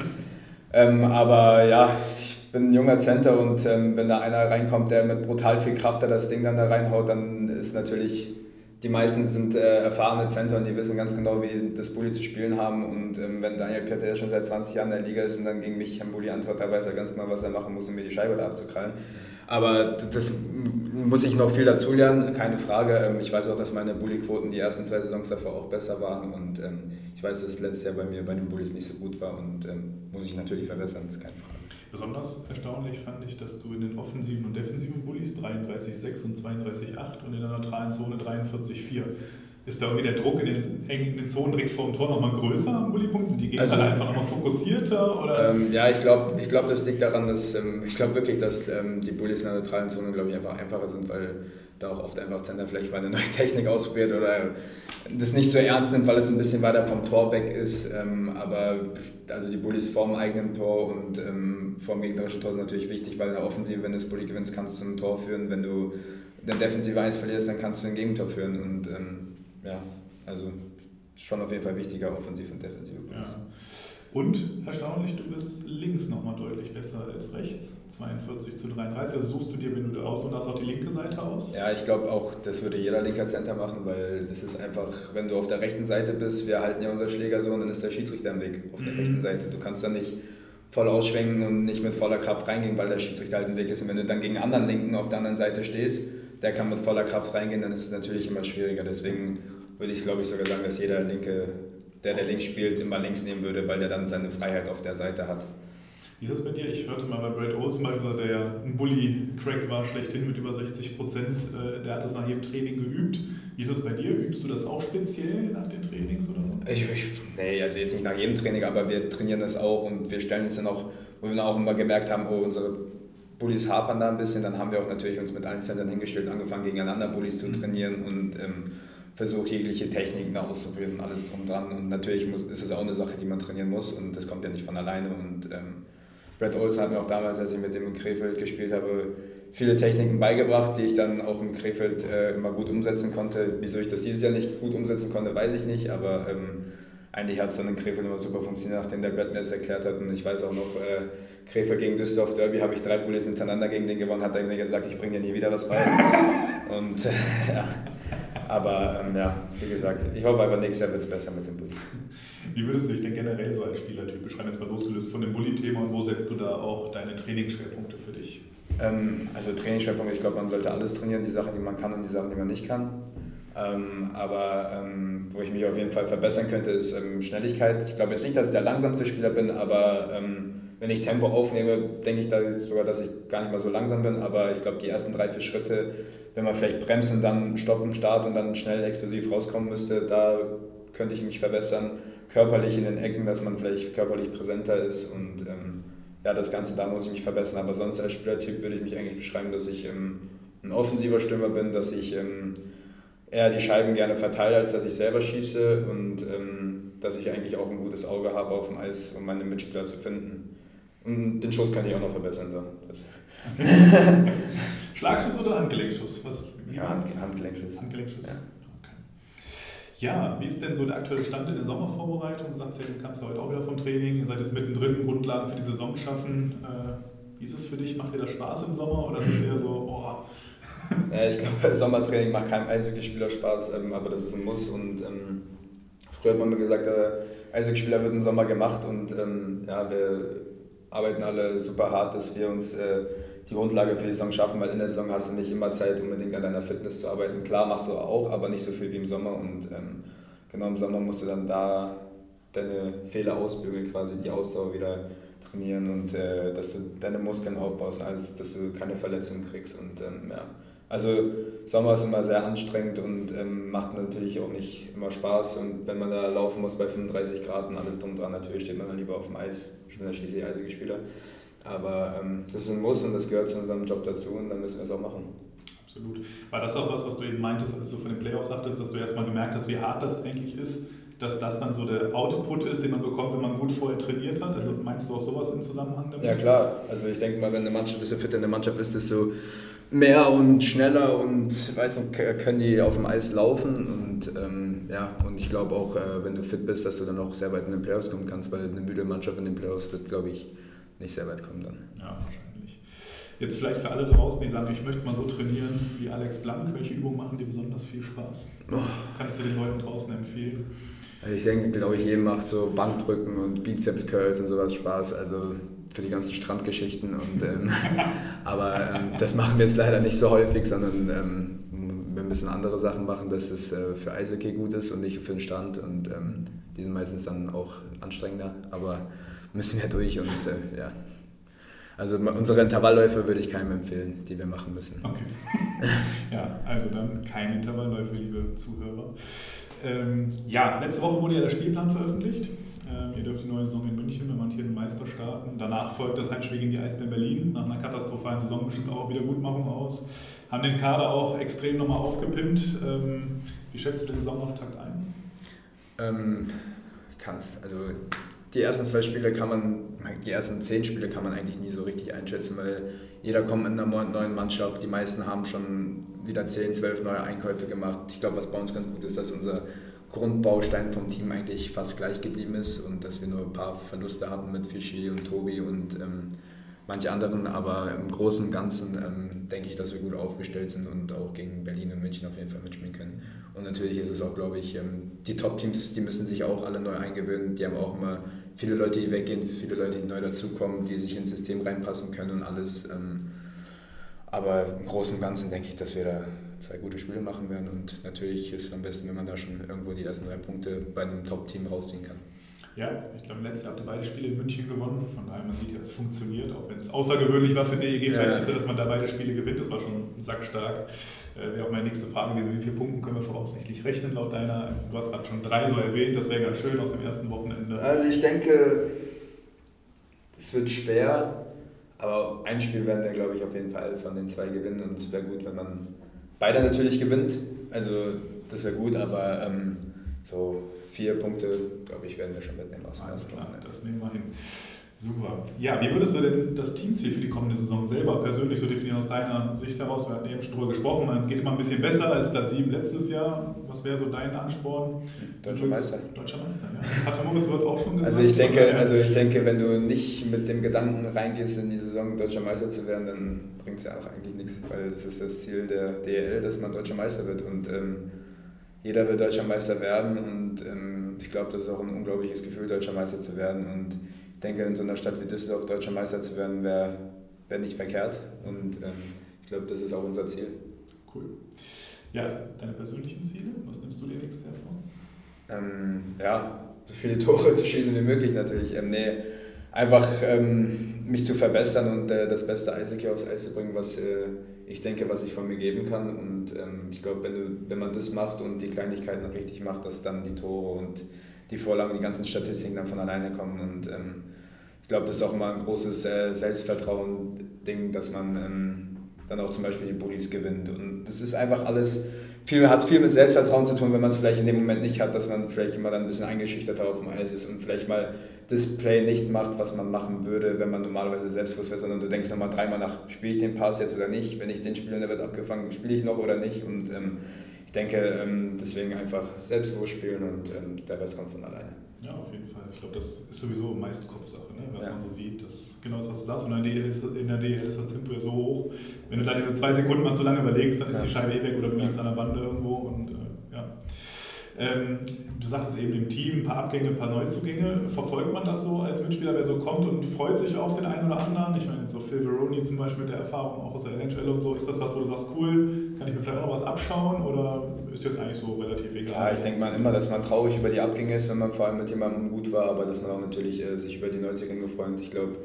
S2: Ähm, aber ja, ich bin ein junger Center und ähm, wenn da einer reinkommt, der mit brutal viel Kraft da das Ding dann da reinhaut, dann ist natürlich die meisten sind äh, erfahrene Center und die wissen ganz genau, wie das Bulli zu spielen haben. Und ähm, wenn Daniel Pieter schon seit 20 Jahren in der Liga ist und dann gegen mich am Bulli antritt, da weiß er ganz genau, was er machen muss, um mir die Scheibe da abzukrallen. Aber das muss ich noch viel dazu lernen, keine Frage. Ähm, ich weiß auch, dass meine Bulli-Quoten die ersten zwei Saisons davor auch besser waren. Und ähm, ich weiß, dass es letztes Jahr bei mir bei den Bullies nicht so gut war und ähm, muss ich natürlich verbessern, ist keine Frage.
S1: Besonders erstaunlich fand ich, dass du in den offensiven und defensiven Bullies 33,6 und 32,8 und in der neutralen Zone 43,4. Ist da irgendwie der Druck in den engen Zonen direkt vor dem Tor nochmal größer am Bullypunkt? Sind die Gegner also, einfach nochmal fokussierter? Oder?
S2: Ähm, ja, ich glaube, ich glaub, das liegt daran, dass ähm, ich glaube wirklich, dass ähm, die Bullies in der neutralen Zone, glaube ich, einfach einfacher sind, weil da auch oft einfach Center vielleicht mal eine neue Technik ausprobiert oder das nicht so ernst nimmt, weil es ein bisschen weiter vom Tor weg ist. Ähm, aber also die Bullies vorm eigenen Tor und ähm, vorm gegnerischen Tor sind natürlich wichtig, weil in der Offensive, wenn du das Bulli gewinnst, kannst du zum Tor führen. Wenn du den Defensive 1 verlierst, dann kannst du ein Gegentor führen. Und ähm, ja, also schon auf jeden Fall wichtiger, offensiv und defensiv. Ja.
S1: Und erstaunlich, du bist links nochmal deutlich besser als rechts. 42 zu 33. Also suchst du dir, wenn du da aus und hast, auch die linke Seite aus?
S2: Ja, ich glaube auch, das würde jeder linker Center machen, weil das ist einfach, wenn du auf der rechten Seite bist, wir halten ja unser Schläger so und dann ist der Schiedsrichter im Weg auf der mhm. rechten Seite. Du kannst dann nicht voll ausschwenken und nicht mit voller Kraft reingehen, weil der Schiedsrichter halt im Weg ist. Und wenn du dann gegen anderen Linken auf der anderen Seite stehst, der kann mit voller Kraft reingehen, dann ist es natürlich immer schwieriger. Deswegen würde ich, glaube ich, sogar sagen, dass jeder linke der, der links spielt, immer links nehmen würde, weil der dann seine Freiheit auf der Seite hat.
S1: Wie ist das bei dir? Ich hörte mal bei Brad Olsen beispielsweise, der ja ein Bully-Crack war, schlechthin mit über 60 Prozent, äh, der hat das nach jedem Training geübt. Wie ist das bei dir? Übst du das auch speziell nach den Trainings oder so?
S2: Ich, ich, nee, also jetzt nicht nach jedem Training, aber wir trainieren das auch und wir stellen uns dann auch, wo wir dann auch immer gemerkt haben, oh, unsere Bullies hapern da ein bisschen, dann haben wir auch natürlich uns mit allen Zentren hingestellt, angefangen gegeneinander Bullies zu mhm. trainieren und ähm, versuche jegliche Techniken auszuprobieren und alles drum dran. Und natürlich muss, ist es auch eine Sache, die man trainieren muss und das kommt ja nicht von alleine. Und ähm, Brad Olsen hat mir auch damals, als ich mit dem in Krefeld gespielt habe, viele Techniken beigebracht, die ich dann auch in Krefeld äh, immer gut umsetzen konnte. Wieso ich das dieses Jahr nicht gut umsetzen konnte, weiß ich nicht, aber ähm, eigentlich hat es dann in Krefeld immer super funktioniert, nachdem der Brad mir das erklärt hat. Und ich weiß auch noch, äh, Krefeld gegen Düsseldorf Derby habe ich drei Bullies hintereinander gegen den gewonnen, hat er mir gesagt, ich bringe dir nie wieder was bei. und äh, ja. Aber ähm, ja, wie gesagt, ich hoffe einfach, nächstes Jahr wird es besser mit dem Bulli.
S1: Wie würdest du dich denn generell so als Spielertyp beschreiben, jetzt mal losgelöst von dem Bulli-Thema und wo setzt du da auch deine Trainingsschwerpunkte für dich?
S2: Ähm, also Trainingsschwerpunkte, ich glaube, man sollte alles trainieren, die Sachen, die man kann und die Sachen, die man nicht kann. Ähm, aber ähm, wo ich mich auf jeden Fall verbessern könnte, ist ähm, Schnelligkeit. Ich glaube jetzt nicht, dass ich der langsamste Spieler bin, aber ähm, wenn ich Tempo aufnehme, denke ich da sogar, dass ich gar nicht mal so langsam bin. Aber ich glaube, die ersten drei, vier Schritte, wenn man vielleicht bremst und dann stoppen, Start und dann schnell explosiv rauskommen müsste, da könnte ich mich verbessern. Körperlich in den Ecken, dass man vielleicht körperlich präsenter ist und ähm, ja, das Ganze, da muss ich mich verbessern. Aber sonst als Spielertyp würde ich mich eigentlich beschreiben, dass ich ähm, ein offensiver Stürmer bin, dass ich ähm, eher die Scheiben gerne verteile, als dass ich selber schieße und ähm, dass ich eigentlich auch ein gutes Auge habe auf dem Eis, um meine Mitspieler zu finden. Und den Schuss kann ich auch noch verbessern. So.
S1: Schlagschuss oder Handgelenkschuss? Was,
S2: ja, Hand, Handgelenkschuss.
S1: Handgelenkschuss. Ja. Okay. ja, wie ist denn so der aktuelle Stand in der Sommervorbereitung? Du sagst ja, du kamst ja heute auch wieder vom Training, ihr seid jetzt mittendrin, Grundlagen für die Saison schaffen. Äh, wie ist es für dich? Macht dir das Spaß im Sommer oder ist es eher so, oh,
S2: ja, ich glaube, Sommertraining macht keinem Eishockeyspieler Spaß, ähm, aber das ist ein Muss. Und ähm, früher hat man mir gesagt, der Eishockeyspieler wird im Sommer gemacht und ähm, ja, wir arbeiten alle super hart, dass wir uns äh, die Grundlage für die Saison schaffen, weil in der Saison hast du nicht immer Zeit, unbedingt an deiner Fitness zu arbeiten. Klar machst du auch, aber nicht so viel wie im Sommer. Und ähm, genau im Sommer musst du dann da deine Fehler ausbügeln, quasi die Ausdauer wieder trainieren und äh, dass du deine Muskeln aufbaust, also dass du keine Verletzungen kriegst. Und ähm, ja, also Sommer ist immer sehr anstrengend und ähm, macht natürlich auch nicht immer Spaß. Und wenn man da laufen muss bei 35 Grad und alles drum dran, natürlich steht man dann lieber auf dem Eis. Ich bin ja schließlich Eishockeyspieler. Aber ähm, das ist ein Muss und das gehört zu unserem Job dazu und dann müssen wir es auch machen.
S1: Absolut. War das auch was, was du eben meintest, als du von den Playoffs sagtest, dass du erstmal gemerkt hast, wie hart das eigentlich ist, dass das dann so der Output ist, den man bekommt, wenn man gut vorher trainiert hat? Also meinst du auch sowas im Zusammenhang damit?
S2: Ja klar, also ich denke mal, wenn eine Mannschaft, desto fitter eine Mannschaft ist, desto mehr und schneller und weiß nicht, können die auf dem Eis laufen und ähm, ja, und ich glaube auch, äh, wenn du fit bist, dass du dann auch sehr weit in den Playoffs kommen kannst, weil eine müde Mannschaft in den Playoffs wird, glaube ich, nicht sehr weit kommen dann.
S1: Ja, wahrscheinlich. Jetzt vielleicht für alle draußen, die sagen, ich möchte mal so trainieren wie Alex Blank, welche Übungen machen dir besonders viel Spaß? Was kannst du den Leuten draußen empfehlen?
S2: Also ich denke, glaube ich, jedem macht so Bankdrücken und Bizeps Curls und sowas Spaß. Also für die ganzen Strandgeschichten. Und, ähm, aber ähm, das machen wir jetzt leider nicht so häufig, sondern ähm, wir müssen andere Sachen machen, dass es äh, für Eishockey gut ist und nicht für den Strand. Und ähm, die sind meistens dann auch anstrengender, aber müssen wir durch und äh, ja. Also unsere Intervallläufe würde ich keinem empfehlen, die wir machen müssen.
S1: Okay. ja, also dann keine Intervallläufe, liebe Zuhörer. Ähm, ja, letzte Woche wurde ja der Spielplan veröffentlicht. Ähm, ihr dürft die neue Saison in München mit amtierenden Meister starten. Danach folgt das Heimspiel gegen die Eisbären Berlin. Nach einer katastrophalen Saison bestimmt auch Wiedergutmachung aus. Haben den Kader auch extrem nochmal aufgepimpt. Ähm, wie schätzt du den Saisonauftakt ein?
S2: Ähm, kann, also die ersten zwei Spiele kann man, die ersten zehn Spiele kann man eigentlich nie so richtig einschätzen, weil jeder kommt mit einer neuen Mannschaft. Die meisten haben schon wieder zehn, zwölf neue Einkäufe gemacht. Ich glaube, was bei uns ganz gut ist, dass unser Grundbaustein vom Team eigentlich fast gleich geblieben ist und dass wir nur ein paar Verluste hatten mit Fischi und Tobi und ähm, manche anderen, aber im Großen und Ganzen ähm, denke ich, dass wir gut aufgestellt sind und auch gegen Berlin und München auf jeden Fall mitspielen können. Und natürlich ist es auch, glaube ich, ähm, die Top-Teams, die müssen sich auch alle neu eingewöhnen. Die haben auch immer viele Leute, die weggehen, viele Leute, die neu dazukommen, die sich ins System reinpassen können und alles. Ähm, aber im Großen und Ganzen denke ich, dass wir da zwei gute Spiele machen werden und natürlich ist es am besten, wenn man da schon irgendwo die ersten drei Punkte bei einem Top-Team rausziehen kann.
S1: Ja, ich glaube, letztes Jahr habt ihr beide Spiele in München gewonnen. Von daher, man sieht ja, es funktioniert, auch wenn es außergewöhnlich war für DEG-Verhältnisse, ja. dass man da beide Spiele gewinnt. Das war schon sackstark. Äh, wäre auch meine nächste Frage gewesen, wie viele Punkte können wir voraussichtlich rechnen laut deiner? Du hast gerade schon drei so erwähnt, das wäre ganz schön aus dem ersten Wochenende.
S2: Also ich denke, es wird schwer, aber ein Spiel werden wir, glaube ich, auf jeden Fall von den zwei gewinnen und es wäre gut, wenn man beide natürlich gewinnt. Also das wäre gut, aber ähm, so vier Punkte, glaube ich, werden wir schon mitnehmen aus dem
S1: ersten Das nehmen wir hin. Super. Ja, wie würdest du denn das Teamziel für die kommende Saison selber persönlich so definieren aus deiner Sicht heraus? Wir hatten eben schon drüber gesprochen, man geht immer ein bisschen besser als Platz 7 letztes Jahr. Was wäre so dein Ansporn?
S2: Deutscher Meister.
S1: Deutscher Meister, ja. Das hat Moritz Wirt auch schon gesagt.
S2: Also ich, denke, also ich denke, wenn du nicht mit dem Gedanken reingehst, in die Saison Deutscher Meister zu werden, dann bringt es ja auch eigentlich nichts, weil das ist das Ziel der DL, dass man Deutscher Meister wird und ähm, jeder will Deutscher Meister werden und ähm, ich glaube, das ist auch ein unglaubliches Gefühl, Deutscher Meister zu werden und denke, in so einer Stadt wie Düsseldorf deutscher Meister zu werden, wäre wär nicht verkehrt. Und ähm, ich glaube, das ist auch unser Ziel.
S1: Cool. Ja, deine persönlichen Ziele, was nimmst du dir nächstes Jahr vor?
S2: Ähm, ja, so viele Tore zu schießen wie möglich natürlich. Ähm, nee, einfach ähm, mich zu verbessern und äh, das beste Eishockey aufs Eis zu bringen, was äh, ich denke, was ich von mir geben kann. Und ähm, ich glaube, wenn, wenn man das macht und die Kleinigkeiten richtig macht, dass dann die Tore und die Vorlagen, die ganzen Statistiken dann von alleine kommen. Und ähm, ich glaube, das ist auch immer ein großes äh, Selbstvertrauen-Ding, dass man ähm, dann auch zum Beispiel die Bullies gewinnt. Und das ist einfach alles, viel, hat viel mit Selbstvertrauen zu tun, wenn man es vielleicht in dem Moment nicht hat, dass man vielleicht immer dann ein bisschen eingeschüchterter auf dem Eis ist und vielleicht mal das Play nicht macht, was man machen würde, wenn man normalerweise selbstbewusst wäre, sondern du denkst nochmal dreimal nach, spiele ich den Pass jetzt oder nicht? Wenn ich den spiele und der wird abgefangen, spiele ich noch oder nicht? Und ähm, ich denke, ähm, deswegen einfach selbstbewusst spielen und ähm, der Rest kommt von alleine.
S1: Ja, auf jeden Fall. Ich glaube, das ist sowieso meist Kopfsache, ne? was ja. man so sieht. Das, genau das, was du sagst. Und in der, DL ist, das Tempo ja so hoch. Wenn du da diese zwei Sekunden mal zu lange überlegst, dann ist ja. die Scheibe eh weg oder du liegst an der Bande irgendwo. Und äh, ja. Ähm, du sagtest eben im Team ein paar Abgänge, ein paar Neuzugänge. Verfolgt man das so als Mitspieler, wer so kommt und freut sich auf den einen oder anderen? Ich meine, so Phil Veroni zum Beispiel mit der Erfahrung auch aus der NHL und so, ist das was, wo du sagst, cool, kann ich mir vielleicht auch noch was abschauen oder ist das eigentlich so relativ egal?
S2: Ja, ich denke mal immer, dass man traurig über die Abgänge ist, wenn man vor allem mit jemandem gut war, aber dass man auch natürlich äh, sich über die Neuzugänge freut. Ich glaube,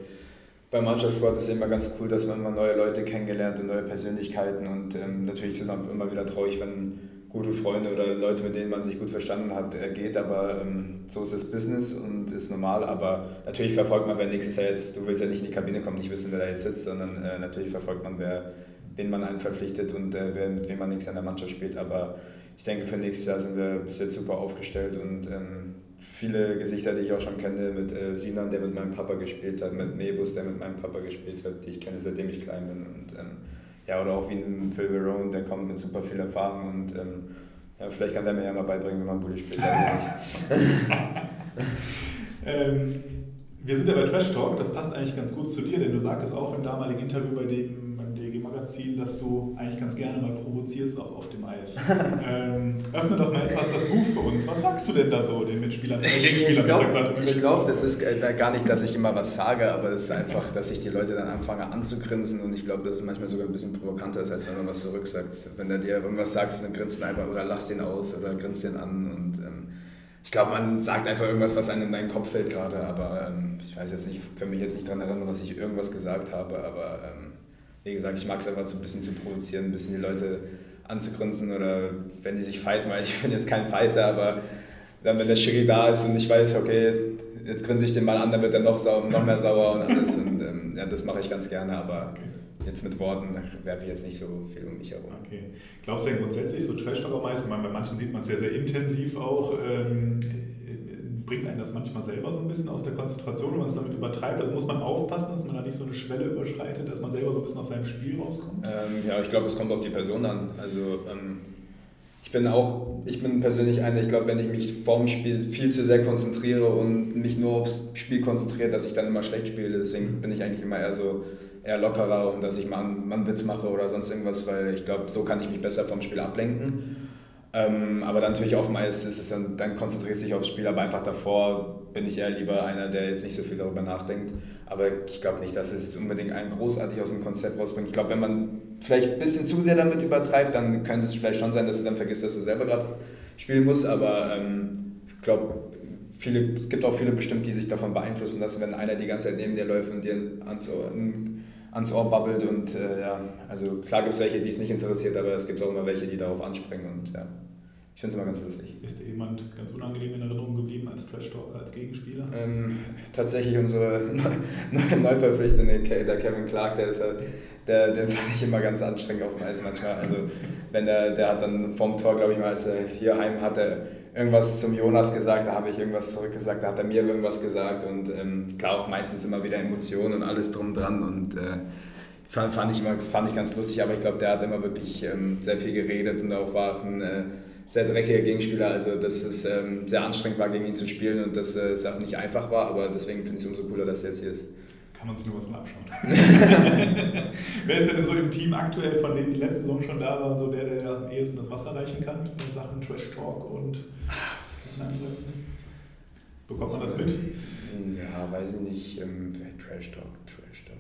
S2: beim Mannschaftssport ist es immer ganz cool, dass man immer neue Leute kennengelernt und neue Persönlichkeiten und ähm, natürlich sind man immer wieder traurig, wenn gute Freunde oder Leute, mit denen man sich gut verstanden hat, geht. Aber ähm, so ist das Business und ist normal. Aber natürlich verfolgt man, wer nächstes Jahr jetzt, du willst ja nicht in die Kabine kommen, nicht wissen, wer da jetzt sitzt, sondern äh, natürlich verfolgt man, wer, wen man einen verpflichtet und äh, wer, mit wem man nächstes Jahr in der Mannschaft spielt. Aber ich denke, für nächstes Jahr sind wir bis jetzt super aufgestellt und ähm, viele Gesichter, die ich auch schon kenne, mit äh, Sinan, der mit meinem Papa gespielt hat, mit Mebus, der mit meinem Papa gespielt hat, die ich kenne, seitdem ich klein bin. Und, ähm, ja, oder auch wie ein Phil Verone, der kommt mit super viel Erfahrung und ähm, ja, vielleicht kann der mir ja mal beibringen, wie man Bulli spielt.
S1: ähm, wir sind ja bei Trash Talk, das passt eigentlich ganz gut zu dir, denn du sagtest auch im damaligen Interview bei dem Magazin, dass du eigentlich ganz gerne mal provozierst auch auf dem Eis. ähm, öffne doch mal etwas das Buch für uns. Was sagst du denn da so den Mitspielern? Äh,
S2: ich glaube, glaub, das ist äh, gar nicht, dass ich immer was sage, aber es ist einfach, dass ich die Leute dann anfange anzugrinsen und ich glaube, dass es manchmal sogar ein bisschen provokanter ist, als wenn man was zurücksagt. Wenn er dir irgendwas sagt, dann grinst du einfach oder lachst ihn aus oder grinst ihn an und ähm, ich glaube, man sagt einfach irgendwas, was einem in deinen Kopf fällt gerade, aber ähm, ich weiß jetzt nicht, ich kann mich jetzt nicht daran erinnern, dass ich irgendwas gesagt habe, aber ähm, wie gesagt, ich mag es einfach so ein bisschen zu provozieren, ein bisschen die Leute anzugrinsen oder wenn die sich fighten, weil ich bin jetzt kein Fighter, aber dann, wenn der Schiri da ist und ich weiß, okay, jetzt, jetzt grinse ich den mal an, dann wird er noch, sauer, noch mehr sauer und alles. Und ähm, ja, das mache ich ganz gerne, aber okay. jetzt mit Worten werfe ich jetzt nicht so viel um mich herum.
S1: Okay. Glaubst du denn grundsätzlich so Trash-Talker-Meister, ich meine, bei manchen sieht man es sehr, sehr intensiv auch, ähm, bringt einen das manchmal selber so ein bisschen aus der Konzentration, wenn man es damit übertreibt? Also muss man aufpassen, dass man da nicht so eine Schwelle überschreitet, dass man selber so ein bisschen aus seinem Spiel rauskommt?
S2: Ähm, ja, ich glaube, es kommt auf die Person an. Also ähm, ich bin auch, ich bin persönlich einer, ich glaube, wenn ich mich vorm Spiel viel zu sehr konzentriere und mich nur aufs Spiel konzentriere, dass ich dann immer schlecht spiele. Deswegen bin ich eigentlich immer eher so eher lockerer und dass ich mal einen, mal einen Witz mache oder sonst irgendwas, weil ich glaube, so kann ich mich besser vom Spiel ablenken. Ähm, aber dann natürlich dem Eis ist es dann, dann konzentrierst du dich aufs Spiel, aber einfach davor bin ich eher lieber einer, der jetzt nicht so viel darüber nachdenkt. Aber ich glaube nicht, dass es unbedingt einen großartig aus dem Konzept rausbringt. Ich glaube, wenn man vielleicht ein bisschen zu sehr damit übertreibt, dann könnte es vielleicht schon sein, dass du dann vergisst, dass du selber gerade spielen musst. Aber ähm, ich glaube, es gibt auch viele bestimmt, die sich davon beeinflussen lassen, wenn einer die ganze Zeit neben dir läuft und dir ans Ohr, ans Ohr babbelt. Und äh, ja, also klar gibt es welche, die es nicht interessiert, aber es gibt auch immer welche, die darauf anspringen. Und ja. Ich finde es immer ganz lustig.
S1: Ist dir jemand ganz unangenehm in Erinnerung geblieben als Trash Talker, als Gegenspieler?
S2: Ähm, tatsächlich unsere Neuverpflichtende, der Kevin Clark, der ist halt, der, den fand ich immer ganz anstrengend auf dem Eis manchmal. Also wenn der, der hat dann vom Tor, glaube ich mal, als er hier heim hatte, irgendwas zum Jonas gesagt, da habe ich irgendwas zurückgesagt, da hat er mir irgendwas gesagt und ähm, klar auch meistens immer wieder Emotionen und alles drum dran und äh, fand, fand, ich immer, fand ich ganz lustig, aber ich glaube, der hat immer wirklich ähm, sehr viel geredet und auch war ein äh, sehr dreckiger Gegenspieler, also dass es ähm, sehr anstrengend war, gegen ihn zu spielen und dass äh, es auch nicht einfach war, aber deswegen finde ich es umso cooler, dass er jetzt hier ist.
S1: Kann man sich nur was mal abschauen. Wer ist denn so im Team aktuell, von denen die letzte Saison schon da war, so der, der am ehesten das Wasser reichen kann in Sachen Trash Talk und Bekommt man das mit?
S2: Ja, weiß ich nicht. Ähm, Trash Talk, Trash Talk.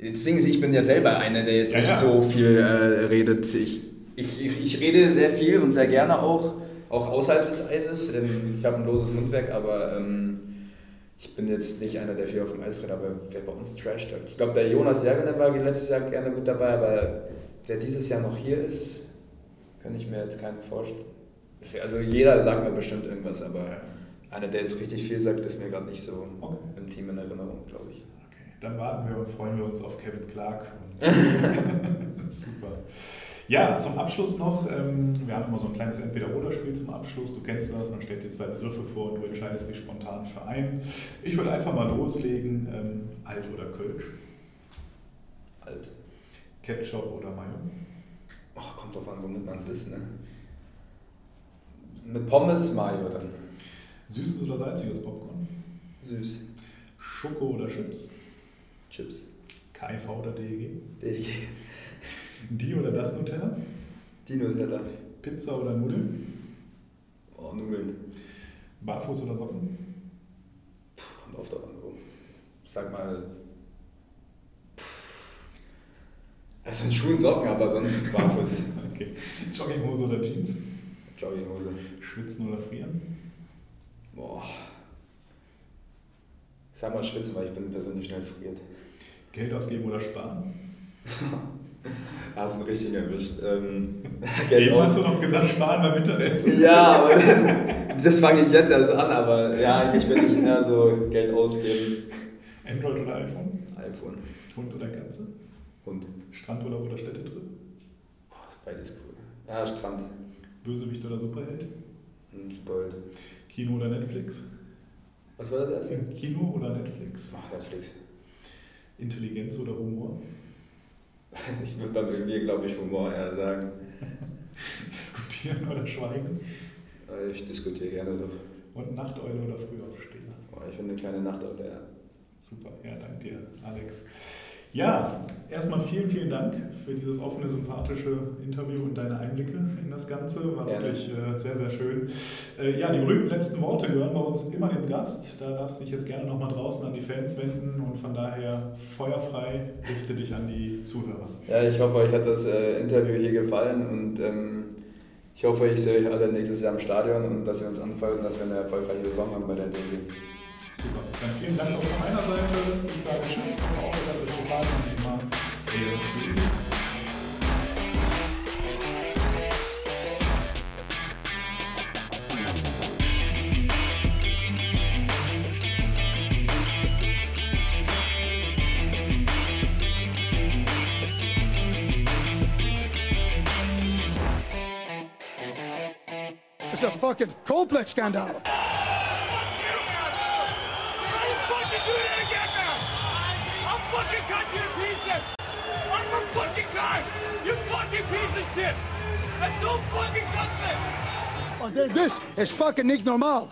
S2: Jetzt Ding ist, ich bin ja selber einer, der jetzt ja, nicht ja. so viel äh, redet. Ich ich, ich, ich, rede sehr viel und sehr gerne auch, auch außerhalb des Eises. Ähm, ich habe ein loses Mundwerk, aber ähm, ich bin jetzt nicht einer, der viel auf dem Eis rennt, aber wer bei uns Trash talkt. Ich glaube, der Jonas Järvinen war letztes Jahr gerne gut dabei, aber wer dieses Jahr noch hier ist, kann ich mir jetzt keinen vorstellen. Also jeder sagt mir bestimmt irgendwas, aber einer, der jetzt richtig viel sagt, ist mir gerade nicht so okay. im Team in Erinnerung, glaube ich.
S1: Okay, dann warten wir und freuen wir uns auf Kevin Clark. Super. Ja, zum Abschluss noch, ähm, wir haben immer so ein kleines Entweder-Oder-Spiel zum Abschluss. Du kennst das, man stellt dir zwei Begriffe vor und du entscheidest dich spontan für einen. Ich würde einfach mal loslegen, ähm, alt oder Kölsch?
S2: Alt.
S1: Ketchup oder Mayo?
S2: Ach, kommt drauf an, womit man es isst, ne? Mit Pommes, Mayo dann.
S1: Süßes oder salziges Popcorn?
S2: Süß.
S1: Schoko oder Chips?
S2: Chips.
S1: KIV oder DEG?
S2: DEG.
S1: Die oder das Nutella?
S2: Die Nutella.
S1: Pizza oder Nudeln?
S2: Oh, Nudeln.
S1: Barfuß oder Socken?
S2: Puh, kommt oft an. Ich sag mal. Also in Schuhen Socken, aber sonst barfuß.
S1: okay. Jogginghose oder Jeans?
S2: Jogginghose.
S1: Schwitzen oder frieren?
S2: Boah. Ich sag mal schwitzen, weil ich bin persönlich schnell friert.
S1: Geld ausgeben oder sparen?
S2: Hast du richtig erwischt. Ähm,
S1: Eben hast du noch gesagt, sparen beim Mittagessen.
S2: Ja, aber das fange ich jetzt erst an, aber ja, eigentlich bin ich eher so Geld ausgeben.
S1: Android oder iPhone?
S2: iPhone.
S1: Hund oder Katze?
S2: Hund.
S1: Strandurlaub oder Städtetrip?
S2: Boah, beides cool. Ja, Strand.
S1: Bösewicht oder Superheld?
S2: Superheld.
S1: Kino oder Netflix?
S2: Was war das erste?
S1: Kino oder Netflix?
S2: Ach, Netflix.
S1: Intelligenz oder Humor?
S2: Ich würde dann bei mir, glaube ich, Humor eher sagen.
S1: Diskutieren oder schweigen?
S2: Äh, ich diskutiere gerne doch.
S1: Und Nachteule oder Frühaufsteher?
S2: Ich bin eine kleine Nachteule, ja.
S1: Super, ja, danke dir, Alex. Ja, erstmal vielen, vielen Dank für dieses offene, sympathische Interview und deine Einblicke in das Ganze. War Gerne. wirklich äh, sehr, sehr schön. Äh, ja, die berühmten letzten Worte gehören bei uns immer dem Gast. Da darfst du dich jetzt gerne nochmal draußen an die Fans wenden und von daher feuerfrei richte dich an die Zuhörer.
S2: Ja, ich hoffe, euch hat das äh, Interview hier gefallen und ähm, ich hoffe, ich sehe euch alle nächstes Jahr im Stadion und dass ihr uns anfolgen, dass wir eine erfolgreiche Saison haben bei der DG.
S1: Super. Dann vielen Dank auch von meiner Seite. Ich sage Tschüss. Hoffe auch, es hat euch gefallen und immer
S3: It's a fucking complex scandal. So fucking gutless! Oh, this is fucking normal.